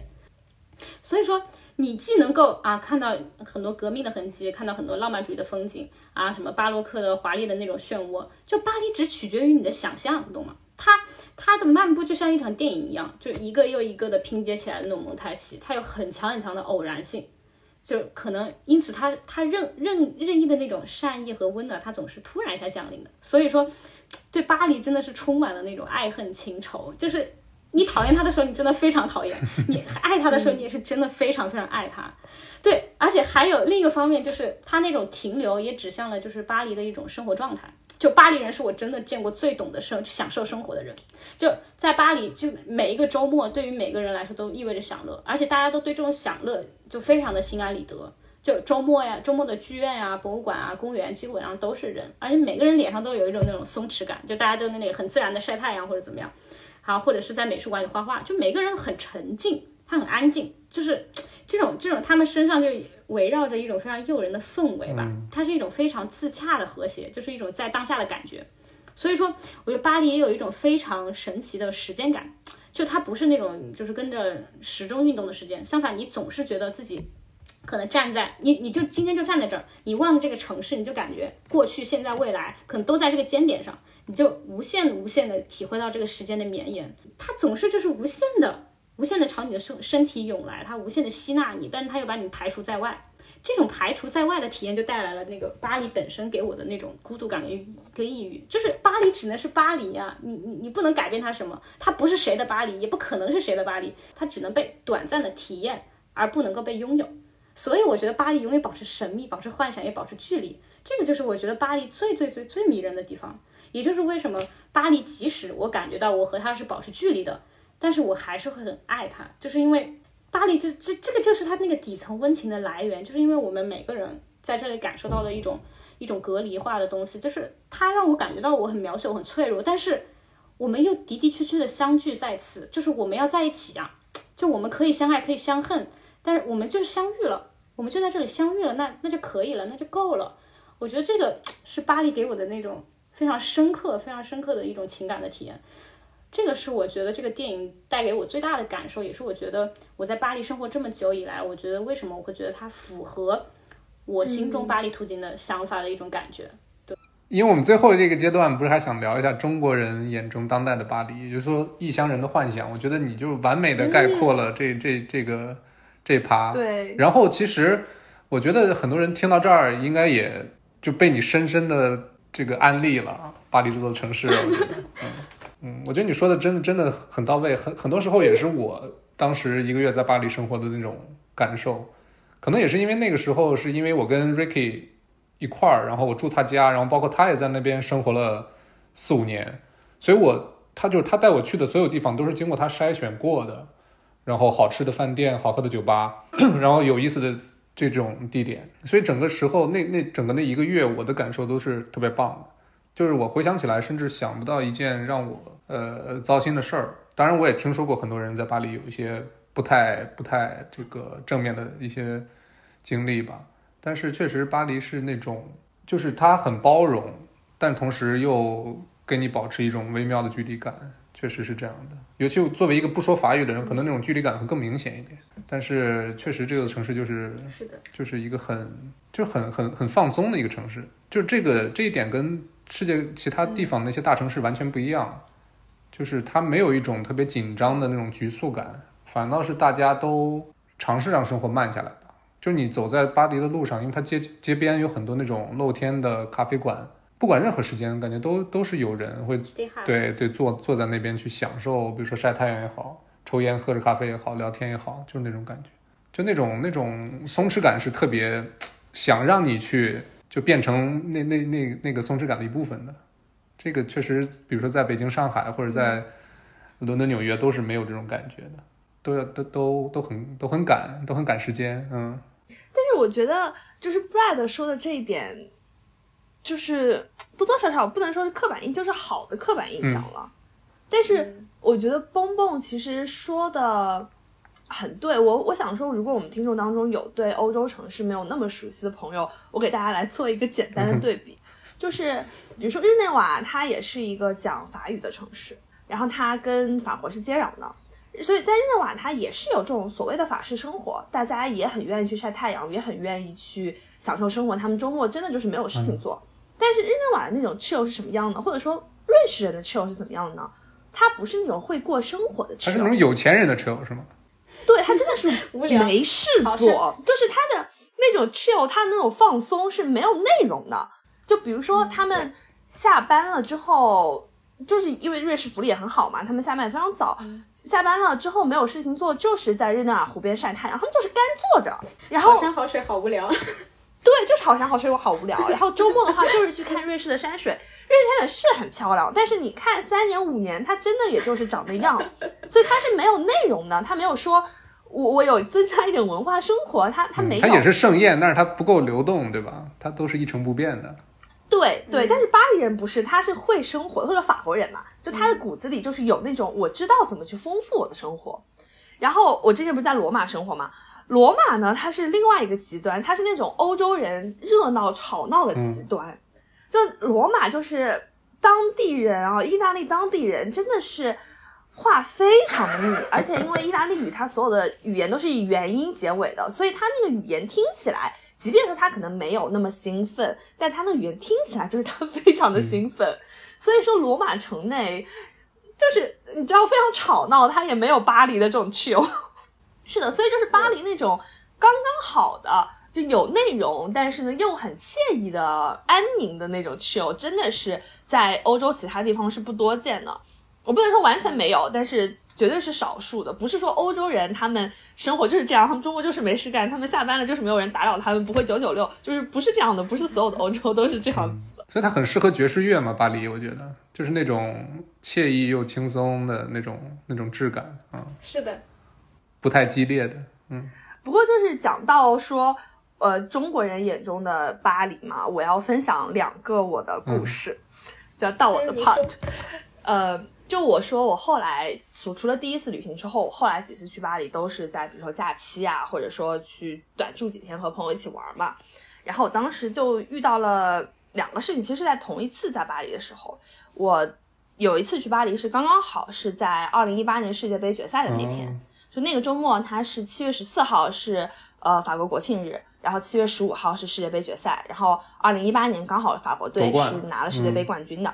所以说。你既能够啊看到很多革命的痕迹，看到很多浪漫主义的风景啊，什么巴洛克的华丽的那种漩涡，就巴黎只取决于你的想象，懂吗？它它的漫步就像一场电影一样，就一个又一个的拼接起来的那种蒙太奇，它有很强很强的偶然性，就可能因此它它任任任意的那种善意和温暖，它总是突然一下降临的。所以说，对巴黎真的是充满了那种爱恨情仇，就是。你讨厌他的时候，你真的非常讨厌；你爱他的时候，你也是真的非常非常爱他。对，而且还有另一个方面，就是他那种停留也指向了就是巴黎的一种生活状态。就巴黎人是我真的见过最懂得生享受生活的人。就在巴黎，就每一个周末对于每个人来说都意味着享乐，而且大家都对这种享乐就非常的心安理得。就周末呀，周末的剧院呀、博物馆啊、公园基本上都是人，而且每个人脸上都有一种那种松弛感，就大家都那里很自然的晒太阳或者怎么样。好，或者是在美术馆里画画，就每个人很沉静，他很安静，就是这种这种，他们身上就围绕着一种非常诱人的氛围吧，它是一种非常自洽的和谐，就是一种在当下的感觉。所以说，我觉得巴黎也有一种非常神奇的时间感，就它不是那种就是跟着时钟运动的时间，相反，你总是觉得自己可能站在你，你就今天就站在这儿，你望着这个城市，你就感觉过去、现在、未来可能都在这个尖点上。你就无限无限的体会到这个时间的绵延，它总是就是无限的、无限的朝你的身身体涌来，它无限的吸纳你，但是它又把你排除在外。这种排除在外的体验就带来了那个巴黎本身给我的那种孤独感跟跟抑郁。就是巴黎只能是巴黎呀，你你你不能改变它什么，它不是谁的巴黎，也不可能是谁的巴黎，它只能被短暂的体验，而不能够被拥有。所以我觉得巴黎永远保持神秘，保持幻想，也保持距离。这个就是我觉得巴黎最最最最迷人的地方。也就是为什么巴黎，即使我感觉到我和他是保持距离的，但是我还是会很爱他，就是因为巴黎这这这个就是他那个底层温情的来源，就是因为我们每个人在这里感受到的一种一种隔离化的东西，就是它让我感觉到我很渺小、我很脆弱，但是我们又的的确确的相聚在此，就是我们要在一起呀，就我们可以相爱，可以相恨，但是我们就是相遇了，我们就在这里相遇了，那那就可以了，那就够了。我觉得这个是巴黎给我的那种。非常深刻、非常深刻的一种情感的体验，这个是我觉得这个电影带给我最大的感受，也是我觉得我在巴黎生活这么久以来，我觉得为什么我会觉得它符合我心中巴黎图景的想法的一种感觉。对，因为我们最后这个阶段不是还想聊一下中国人眼中当代的巴黎，也就是说异乡人的幻想。我觉得你就完美的概括了这这这个这趴。对。然后其实我觉得很多人听到这儿，应该也就被你深深的。这个安利了，巴黎这座城市，我觉得，嗯嗯，我觉得你说的真的真的很到位，很很多时候也是我当时一个月在巴黎生活的那种感受，可能也是因为那个时候是因为我跟 Ricky 一块儿，然后我住他家，然后包括他也在那边生活了四五年，所以我他就是他带我去的所有地方都是经过他筛选过的，然后好吃的饭店、好喝的酒吧，然后有意思的。这种地点，所以整个时候那那整个那一个月，我的感受都是特别棒的。就是我回想起来，甚至想不到一件让我呃糟心的事儿。当然，我也听说过很多人在巴黎有一些不太不太这个正面的一些经历吧。但是确实，巴黎是那种，就是它很包容，但同时又跟你保持一种微妙的距离感。确实是这样的，尤其作为一个不说法语的人，可能那种距离感会更明显一点。但是确实，这个城市就是是的，就是一个很就很很很放松的一个城市。就这个这一点跟世界其他地方那些大城市完全不一样，就是它没有一种特别紧张的那种局促感，反倒是大家都尝试让生活慢下来吧。就你走在巴黎的路上，因为它街街边有很多那种露天的咖啡馆。不管任何时间，感觉都都是有人会对对坐坐在那边去享受，比如说晒太阳也好，抽烟、喝着咖啡也好，聊天也好，就是那种感觉，就那种那种松弛感是特别想让你去就变成那那那那个松弛感的一部分的。这个确实，比如说在北京、上海或者在伦敦、纽约都是没有这种感觉的，都要都都都很都很赶，都很赶时间，嗯。但是我觉得，就是 Brad 说的这一点，就是多多少少不能说是刻板印，就是好的刻板印象了。但是我觉得蹦蹦其实说的很对，我我想说，如果我们听众当中有对欧洲城市没有那么熟悉的朋友，我给大家来做一个简单的对比，就是比如说日内瓦，它也是一个讲法语的城市，然后它跟法国是接壤的，所以在日内瓦它也是有这种所谓的法式生活，大家也很愿意去晒太阳，也很愿意去享受生活，他们周末真的就是没有事情做。但是日内瓦的那种 chill 是什么样的，或者说瑞士人的 chill 是怎么样的呢？他不是那种会过生活的 chill，，他是那种有钱人的 chill，是吗？对他真的是 无聊。没事做，就是他的那种 chill，他的那种放松是没有内容的。就比如说他们下班了之后，就是因为瑞士福利也很好嘛，他们下班也非常早，下班了之后没有事情做，就是在日内瓦湖边晒太阳，他们就是干坐着，然后好山好水好无聊。对，就是好山好水，我好无聊。然后周末的话，就是去看瑞士的山水。瑞士山水是很漂亮，但是你看三年五年，它真的也就是长那样，所以它是没有内容的。它没有说我我有增加一点文化生活，它它没有。它也是盛宴，但是它不够流动，对吧？它都是一成不变的。对对，但是巴黎人不是，他是会生活，或者法国人嘛，就他的骨子里就是有那种我知道怎么去丰富我的生活。然后我之前不是在罗马生活嘛。罗马呢，它是另外一个极端，它是那种欧洲人热闹吵闹的极端。就罗马就是当地人啊，意大利当地人真的是话非常的密，而且因为意大利语它所有的语言都是以元音结尾的，所以它那个语言听起来，即便说它可能没有那么兴奋，但它那个语言听起来就是它非常的兴奋。所以说罗马城内就是你知道非常吵闹，它也没有巴黎的这种 chill。是的，所以就是巴黎那种刚刚好的，就有内容，但是呢又很惬意的安宁的那种 chill，真的是在欧洲其他地方是不多见的。我不能说完全没有，但是绝对是少数的。不是说欧洲人他们生活就是这样，他们中国就是没事干，他们下班了就是没有人打扰他们，不会九九六，就是不是这样的，不是所有的欧洲都是这样子的。所以它很适合爵士乐嘛，巴黎，我觉得就是那种惬意又轻松的那种那种质感啊。是的。不太激烈的，嗯，不过就是讲到说，呃，中国人眼中的巴黎嘛，我要分享两个我的故事，就要到我的 part，呃，就我说我后来除除了第一次旅行之后，后来几次去巴黎都是在比如说假期啊，或者说去短住几天和朋友一起玩嘛，然后我当时就遇到了两个事情，其实是在同一次在巴黎的时候，我有一次去巴黎是刚刚好是在二零一八年世界杯决赛的那天。就那个周末，它是七月十四号是呃法国国庆日，然后七月十五号是世界杯决赛，然后二零一八年刚好法国队是拿了世界杯冠军的，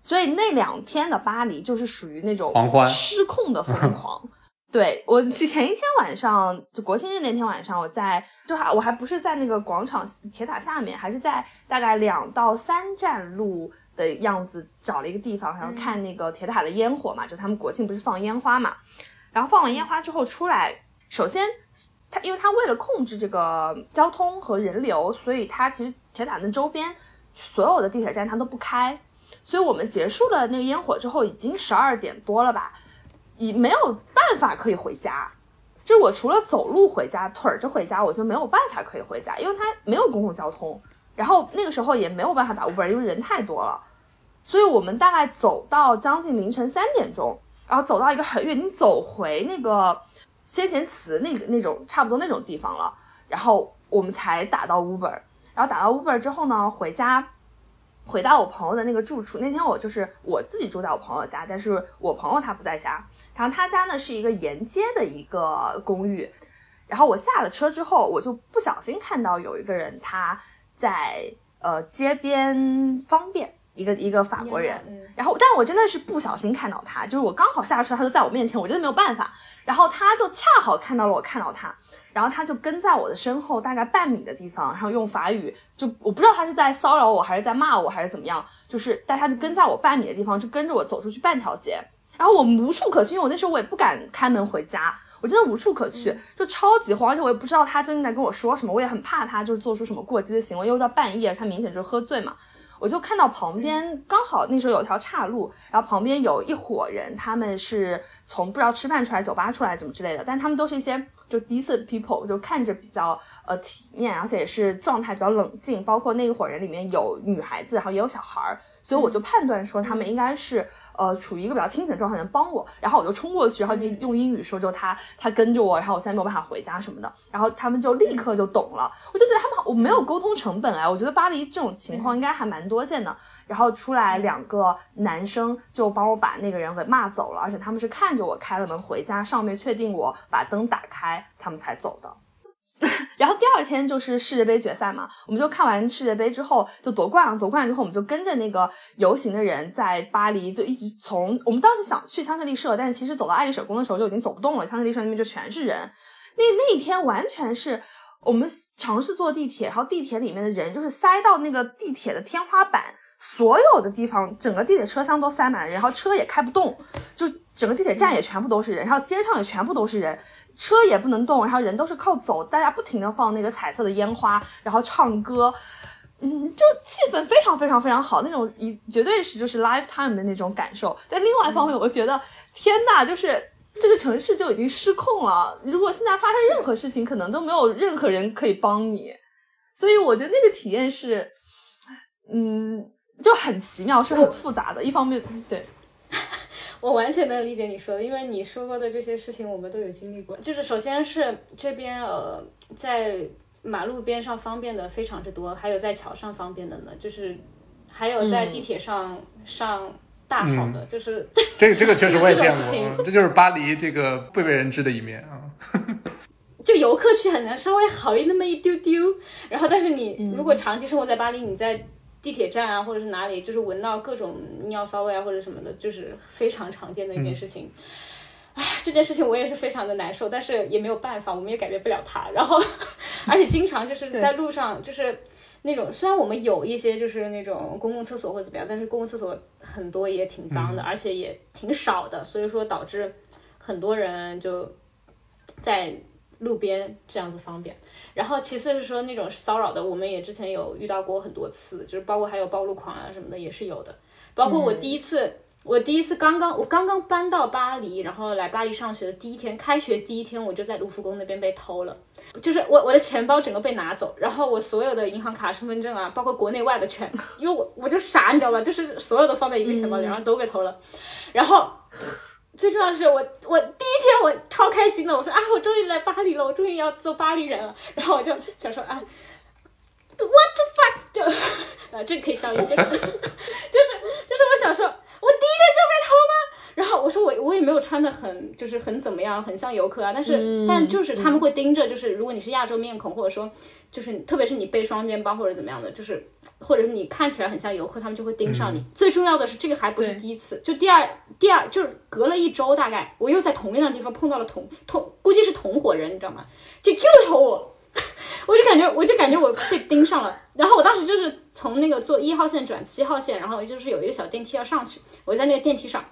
所以那两天的巴黎就是属于那种失控的疯狂。对我前一天晚上就国庆日那天晚上，我在就还我还不是在那个广场铁塔下面，还是在大概两到三站路的样子找了一个地方，然后看那个铁塔的烟火嘛，就他们国庆不是放烟花嘛。然后放完烟花之后出来，首先，他因为他为了控制这个交通和人流，所以他其实铁塔的周边所有的地铁站他都不开。所以我们结束了那个烟火之后，已经十二点多了吧，已没有办法可以回家。就我除了走路回家，腿着回家，我就没有办法可以回家，因为它没有公共交通。然后那个时候也没有办法打 Uber，因为人太多了。所以我们大概走到将近凌晨三点钟。然后走到一个很远，你走回那个先贤祠那个那种差不多那种地方了，然后我们才打到 Uber，然后打到 Uber 之后呢，回家，回到我朋友的那个住处。那天我就是我自己住在我朋友家，但是我朋友他不在家，然后他家呢是一个沿街的一个公寓，然后我下了车之后，我就不小心看到有一个人他在呃街边方便。一个一个法国人，然后，但我真的是不小心看到他，就是我刚好下车，他就在我面前，我真的没有办法。然后他就恰好看到了我看到他，然后他就跟在我的身后大概半米的地方，然后用法语，就我不知道他是在骚扰我还是在骂我还是怎么样，就是但他就跟在我半米的地方，就跟着我走出去半条街。然后我无处可去，因为我那时候我也不敢开门回家，我真的无处可去，就超级慌，而且我也不知道他究竟在跟我说什么，我也很怕他就是做出什么过激的行为，因为到半夜，他明显就是喝醉嘛。我就看到旁边刚好那时候有条岔路，然后旁边有一伙人，他们是从不知道吃饭出来、酒吧出来怎么之类的，但他们都是一些就 decent people，就看着比较呃体面，而且也是状态比较冷静，包括那一伙人里面有女孩子，然后也有小孩儿。所以我就判断说他们应该是呃处于一个比较清醒的状态，能帮我。然后我就冲过去，然后就用英语说，就他他跟着我，然后我现在没有办法回家什么的。然后他们就立刻就懂了。我就觉得他们我没有沟通成本哎，我觉得巴黎这种情况应该还蛮多见的。然后出来两个男生就帮我把那个人给骂走了，而且他们是看着我开了门回家，上面确定我把灯打开，他们才走的。然后第二天就是世界杯决赛嘛，我们就看完世界杯之后就夺冠了，夺冠之后我们就跟着那个游行的人在巴黎就一直从我们当时想去香榭丽舍，但是其实走到爱丽舍宫的时候就已经走不动了，香榭丽舍那边就全是人。那那一天完全是我们尝试坐地铁，然后地铁里面的人就是塞到那个地铁的天花板，所有的地方整个地铁车厢都塞满了，然后车也开不动，就整个地铁站也全部都是人，然后街上也全部都是人。车也不能动，然后人都是靠走，大家不停的放那个彩色的烟花，然后唱歌，嗯，就气氛非常非常非常好，那种一绝对是就是 lifetime 的那种感受。但另外一方面，我觉得天呐，就是这个城市就已经失控了。如果现在发生任何事情，可能都没有任何人可以帮你。所以我觉得那个体验是，嗯，就很奇妙，是很复杂的。一方面，对。我完全能理解你说的，因为你说过的这些事情，我们都有经历过。就是首先是这边呃，在马路边上方便的非常之多，还有在桥上方便的呢，就是还有在地铁上上大号的，就是 这个这个确实我也见过，这就是巴黎这个不为人知的一面啊。就游客去很难稍微好一那么一丢丢，然后但是你如果长期生活在巴黎，你在。地铁站啊，或者是哪里，就是闻到各种尿骚味啊，或者什么的，就是非常常见的一件事情。唉，这件事情我也是非常的难受，但是也没有办法，我们也改变不了它。然后，而且经常就是在路上，就是那种虽然我们有一些就是那种公共厕所或者怎么样，但是公共厕所很多也挺脏的，而且也挺少的，所以说导致很多人就在路边这样子方便。然后其次是说那种骚扰的，我们也之前有遇到过很多次，就是包括还有暴露狂啊什么的也是有的。包括我第一次，我第一次刚刚我刚刚搬到巴黎，然后来巴黎上学的第一天，开学第一天我就在卢浮宫那边被偷了，就是我我的钱包整个被拿走，然后我所有的银行卡、身份证啊，包括国内外的全，因为我我就傻，你知道吧？就是所有的放在一个钱包里，然后都被偷了，然后。最重要的是，我我第一天我超开心的，我说啊，我终于来巴黎了，我终于要做巴黎人了。然后我就想说啊，what the fuck，就啊，这个可以上映，就是就是就是我想说，我第一天就被偷吗？然后我说我我也没有穿的很就是很怎么样，很像游客啊，但是但就是他们会盯着，就是如果你是亚洲面孔，或者说。就是特别是你背双肩包或者怎么样的，就是或者是你看起来很像游客，他们就会盯上你。最重要的是，这个还不是第一次，就第二第二就是隔了一周，大概我又在同样的地方碰到了同同，估计是同伙人，你知道吗？就又偷我，我就感觉我就感觉我被盯上了。然后我当时就是从那个坐一号线转七号线，然后就是有一个小电梯要上去，我在那个电梯上。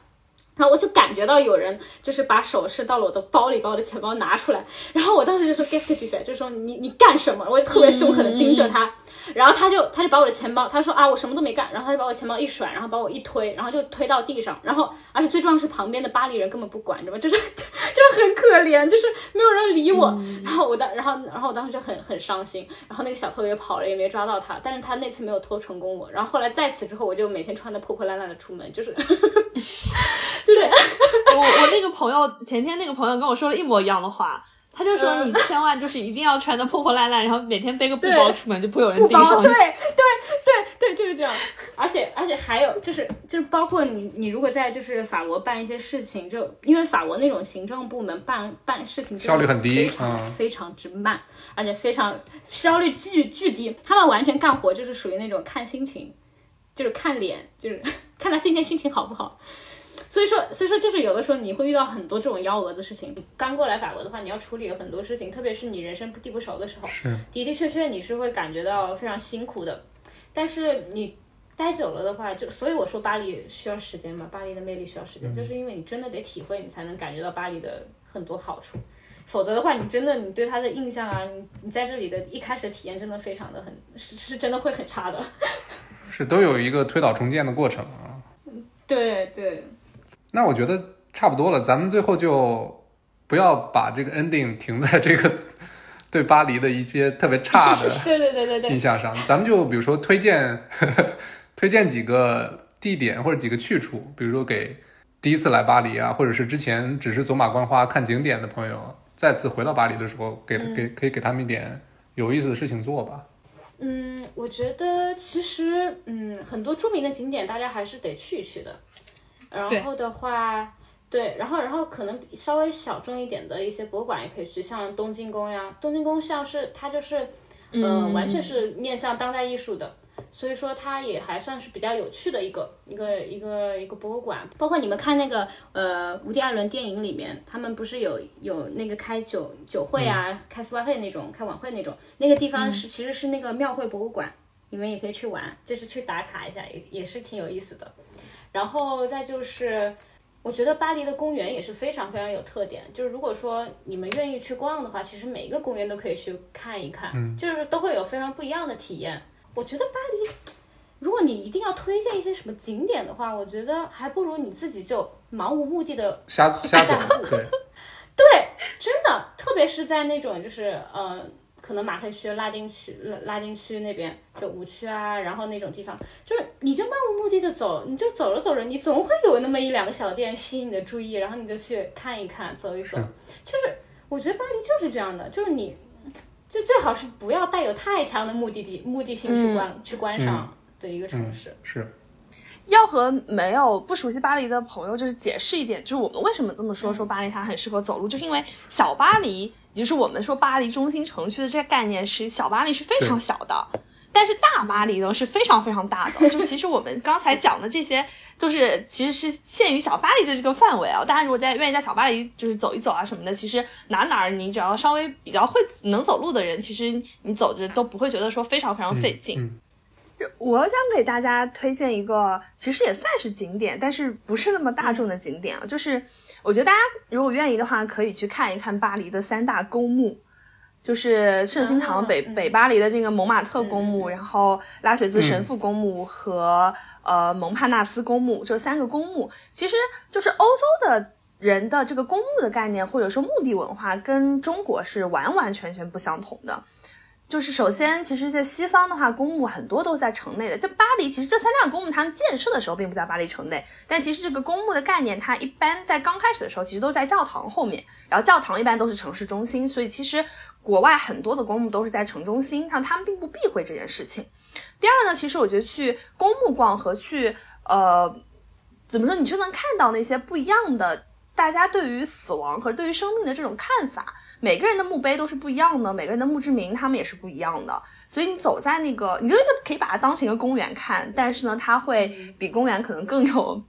然后我就感觉到有人就是把手伸到了我的包里，把我的钱包拿出来。然后我当时就说 g u e s s t 就是说你你干什么？我就特别凶狠的盯着他。然后他就他就把我的钱包，他说啊我什么都没干。然后他就把我钱包一甩，然后把我一推，然后就推到地上。然后而且最重要是旁边的巴黎人根本不管，知道吗？就是就很可怜，就是没有人理我。然后我当然后然后我当时就很很伤心。然后那个小偷也跑了，也没抓到他。但是他那次没有偷成功我。然后后来在此之后，我就每天穿的破破烂烂的出门，就是。就是 我我那个朋友前天那个朋友跟我说了一模一样的话，他就说你千万就是一定要穿的破破烂烂，然后每天背个布包出门，就不会有人盯上你。对 对对对，就是这样。而且而且还有就是就是包括你你如果在就是法国办一些事情，就因为法国那种行政部门办办事情效率很低，非常非常之慢，而且非常效率巨巨低。他们完全干活就是属于那种看心情，就是看脸，就是 看他今天心情好不好。所以说，所以说就是有的时候你会遇到很多这种幺蛾子事情。刚过来法国的话，你要处理很多事情，特别是你人生地不熟的时候，的的确确你是会感觉到非常辛苦的。但是你待久了的话，就所以我说巴黎需要时间嘛，巴黎的魅力需要时间，嗯就是因为你真的得体会，你才能感觉到巴黎的很多好处。否则的话，你真的你对他的印象啊，你你在这里的一开始的体验真的非常的很是是真的会很差的。是都有一个推倒重建的过程啊。对对，那我觉得差不多了，咱们最后就不要把这个 ending 停在这个 对巴黎的一些特别差的 对对对对对印象上，咱们就比如说推荐 推荐几个地点或者几个去处，比如说给第一次来巴黎啊，或者是之前只是走马观花看景点的朋友，再次回到巴黎的时候，给给可以给他们一点有意思的事情做吧。嗯，我觉得其实嗯，很多著名的景点大家还是得去一去的。然后的话，对，然后然后可能稍微小众一点的一些博物馆也可以去，像东京宫呀，东京宫像是它就是，嗯、完全是面向当代艺术的。所以说，它也还算是比较有趣的一个一个一个一个博物馆。包括你们看那个呃，伍迪·艾伦电影里面，他们不是有有那个开酒酒会啊、开丝袜会那种、开晚会那种，那个地方是、其实是那个庙会博物馆，你们也可以去玩，就是去打卡一下，也也是挺有意思的。然后再就是，我觉得巴黎的公园也是非常非常有特点。就是如果说你们愿意去逛的话，其实每一个公园都可以去看一看，就是都会有非常不一样的体验。我觉得巴黎，如果你一定要推荐一些什么景点的话，我觉得还不如你自己就漫无目的的瞎瞎走，对，对，真的，特别是在那种就是呃，可能马克区、拉丁区、拉拉丁区那边，就五区啊，然后那种地方，就是你就漫无目的的走，你就走着走着，你总会有那么一两个小店吸引你的注意，然后你就去看一看，走一走。就是我觉得巴黎就是这样的，就是你就最好是不要带有太强的目的地目的性去观、去观赏的一个城市。是要和没有不熟悉巴黎的朋友就是解释一点，就是我们为什么这么说，说巴黎它很适合走路，就是因为小巴黎，也就是我们说巴黎中心城区的这个概念是小巴黎是非常小的。但是大巴黎呢是非常非常大的，就其实我们刚才讲的这些，就是其实是限于小巴黎的这个范围啊。大家如果在愿意在小巴黎就是走一走啊什么的，其实哪哪儿你只要稍微比较会能走路的人，其实你走着都不会觉得说非常非常费劲。嗯我想给大家推荐一个，其实也算是景点，但是不是那么大众的景点啊。就是我觉得大家如果愿意的话，可以去看一看巴黎的三大公墓，就是圣心堂北、嗯北巴黎的这个蒙马特公墓，然后拉雪兹神父公墓和、呃蒙帕纳斯公墓这三个公墓，其实就是欧洲的。人的这个公墓的概念，或者说墓地文化，跟中国是完完全全不相同的。就是首先，其实，在西方的话，公墓很多都在城内的。这巴黎其实这三大公墓，他们建设的时候并不在巴黎城内，但其实这个公墓的概念，它一般在刚开始的时候，其实都在教堂后面，然后教堂一般都是城市中心，所以其实国外很多的公墓都是在城中心，但他们并不避讳这件事情。第二呢，其实我觉得去公墓逛和去呃，怎么说，你就能看到那些不一样的。大家对于死亡和对于生命的这种看法，每个人的墓碑都是不一样的，每个人的墓志铭他们也是不一样的。所以你走在那个，你就可以把它当成一个公园看，但是呢，它会比公园可能更有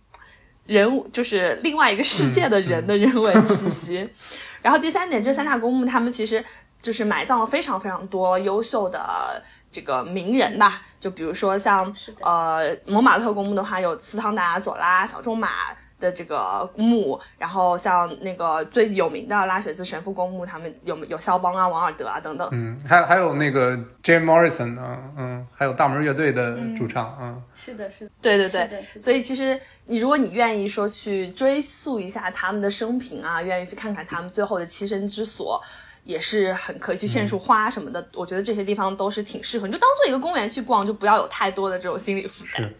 人物，就是另外一个世界的人的人文气息。然后第三点，这三大公墓他们其实就是埋葬了非常非常多优秀的这个名人吧，就比如说像呃蒙马特公墓的话，有斯汤达、佐拉、小仲马。的这个墓，然后像那个最有名的拉雪兹神父公墓，他们有有肖邦啊、王尔德啊等等。嗯，还有还有那个 Jim Morrison 啊，嗯，还有大门乐队的主唱，嗯，是的，是的，对对对所以其实你如果你愿意说去追溯一下他们的生平啊，愿意去看看他们最后的栖身之所。也是很可以去献束花什么的，我觉得这些地方都是挺适合，你就当做一个公园去逛，就不要有太多的这种心理负担。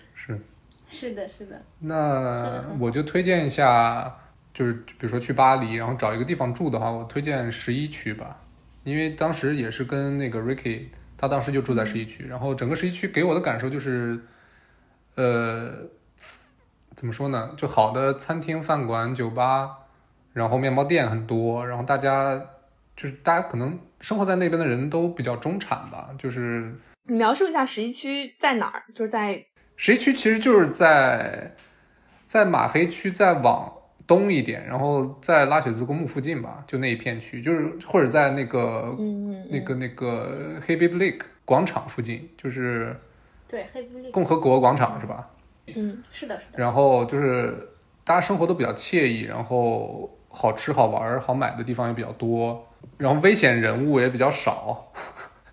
是的，是的。那我就推荐一下，就是比如说去巴黎，然后找一个地方住的话，我推荐十一区吧，因为当时也是跟那个 Ricky，他当时就住在十一区，然后整个十一区给我的感受就是，呃，怎么说呢？就好的餐厅、饭馆、酒吧，然后面包店很多，然后大家就是大家可能生活在那边的人都比较中产吧，就是你描述一下十一区在哪儿？就是在十一区其实就是在在马黑区再往东一点，然后在拉雪兹公墓附近吧，就那一片区，就是或者在那个、嗯那个那个 Heavy Lake 广场附近，就是对，黑布利共和国广场是吧？嗯，是的，是的。然后就是大家生活都比较惬意，然后好吃好玩好买的地方也比较多，然后危险人物也比较少，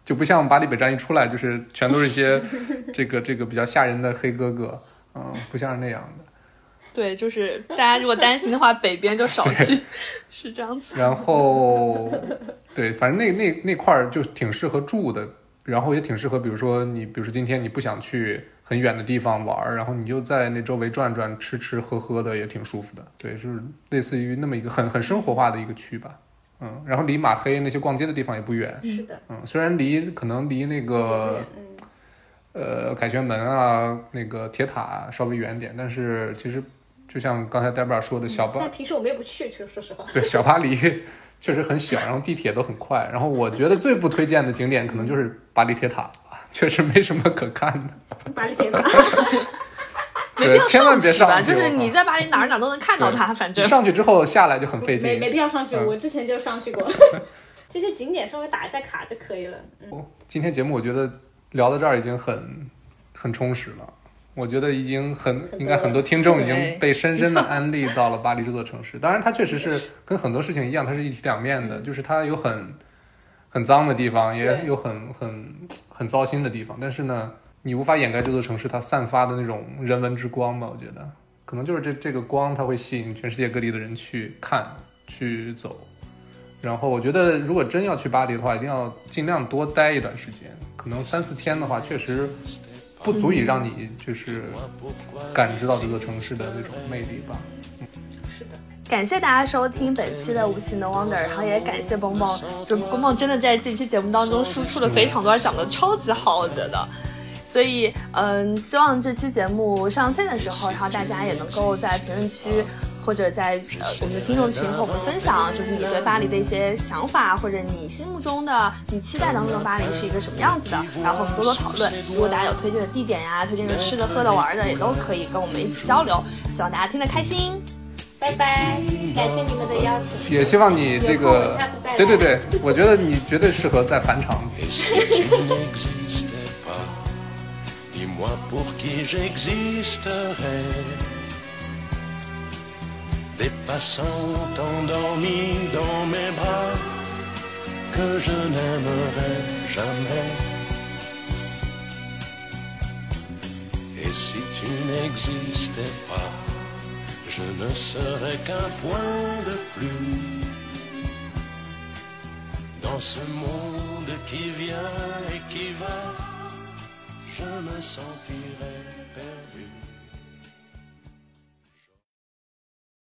就不像巴黎北站一出来就是全都是一些 这个这个比较吓人的黑哥哥，嗯，不像是那样的。对，就是大家如果担心的话，北边就少去，是这样子。然后，对，反正那那那块儿就挺适合住的，然后也挺适合，比如说你，比如说今天你不想去很远的地方玩儿，然后你就在那周围转转，吃吃喝喝的也挺舒服的。对，就是类似于那么一个很很生活化的一个区吧。嗯，然后离马黑那些逛街的地方也不远。是的。嗯，虽然离可能离那个。呃，凯旋门啊，那个铁塔稍微远点，但是其实。就像刚才戴布尔说的，小巴，但平时我们也不去，其实说实话。对，小巴黎确实很小，然后地铁都很快。然后我觉得最不推荐的景点可能就是巴黎铁塔确实没什么可看的。巴黎铁塔，对，千万别上去。就是你在巴黎哪儿哪儿都能看到它，反正上去之后下来就很费劲。没没必要上去，我之前就上去过。这些景点稍微打一下卡就可以了。嗯，今天节目我觉得聊到这儿已经很很充实了。我觉得已经很应该很多听众已经被深深的 安利到了巴黎这座城市。当然，它确实是跟很多事情一样，它是一体两面的，就是它有很很脏的地方，也有很很很糟心的地方。但是呢，你无法掩盖这座城市它散发的那种人文之光吧？我觉得可能就是这这个光，它会吸引全世界各地的人去看去走。然后我觉得，如果真要去巴黎的话，一定要尽量多待一段时间，可能三四天的话，确实。不足以让你就是感知到这座城市的那种魅力吧。嗯，是的。感谢大家收听本期的《无情的 Wonder》，然后也感谢蹦蹦，就蹦蹦真的在这期节目当中输出了非常多，讲的超级好，我觉得。所以，嗯，希望这期节目上线的时候，然后大家也能够在评论区。或者在呃我们的听众群和我们分享，就是你对巴黎的一些想法，或者你心目中的你期待当中的巴黎是一个什么样子的，然后我们多多讨论。如果大家有推荐的地点呀，推荐的吃的、喝的、玩的，也都可以跟我们一起交流。希望大家听得开心，拜拜！感谢你们的邀请，也希望你这个，对 对对，我觉得你绝对适合在返场。des passants endormis dans mes bras que je n'aimerai jamais. Et si tu n'existais pas, je ne serais qu'un point de plus dans ce monde qui vient et qui va. Je me sentirais perdu.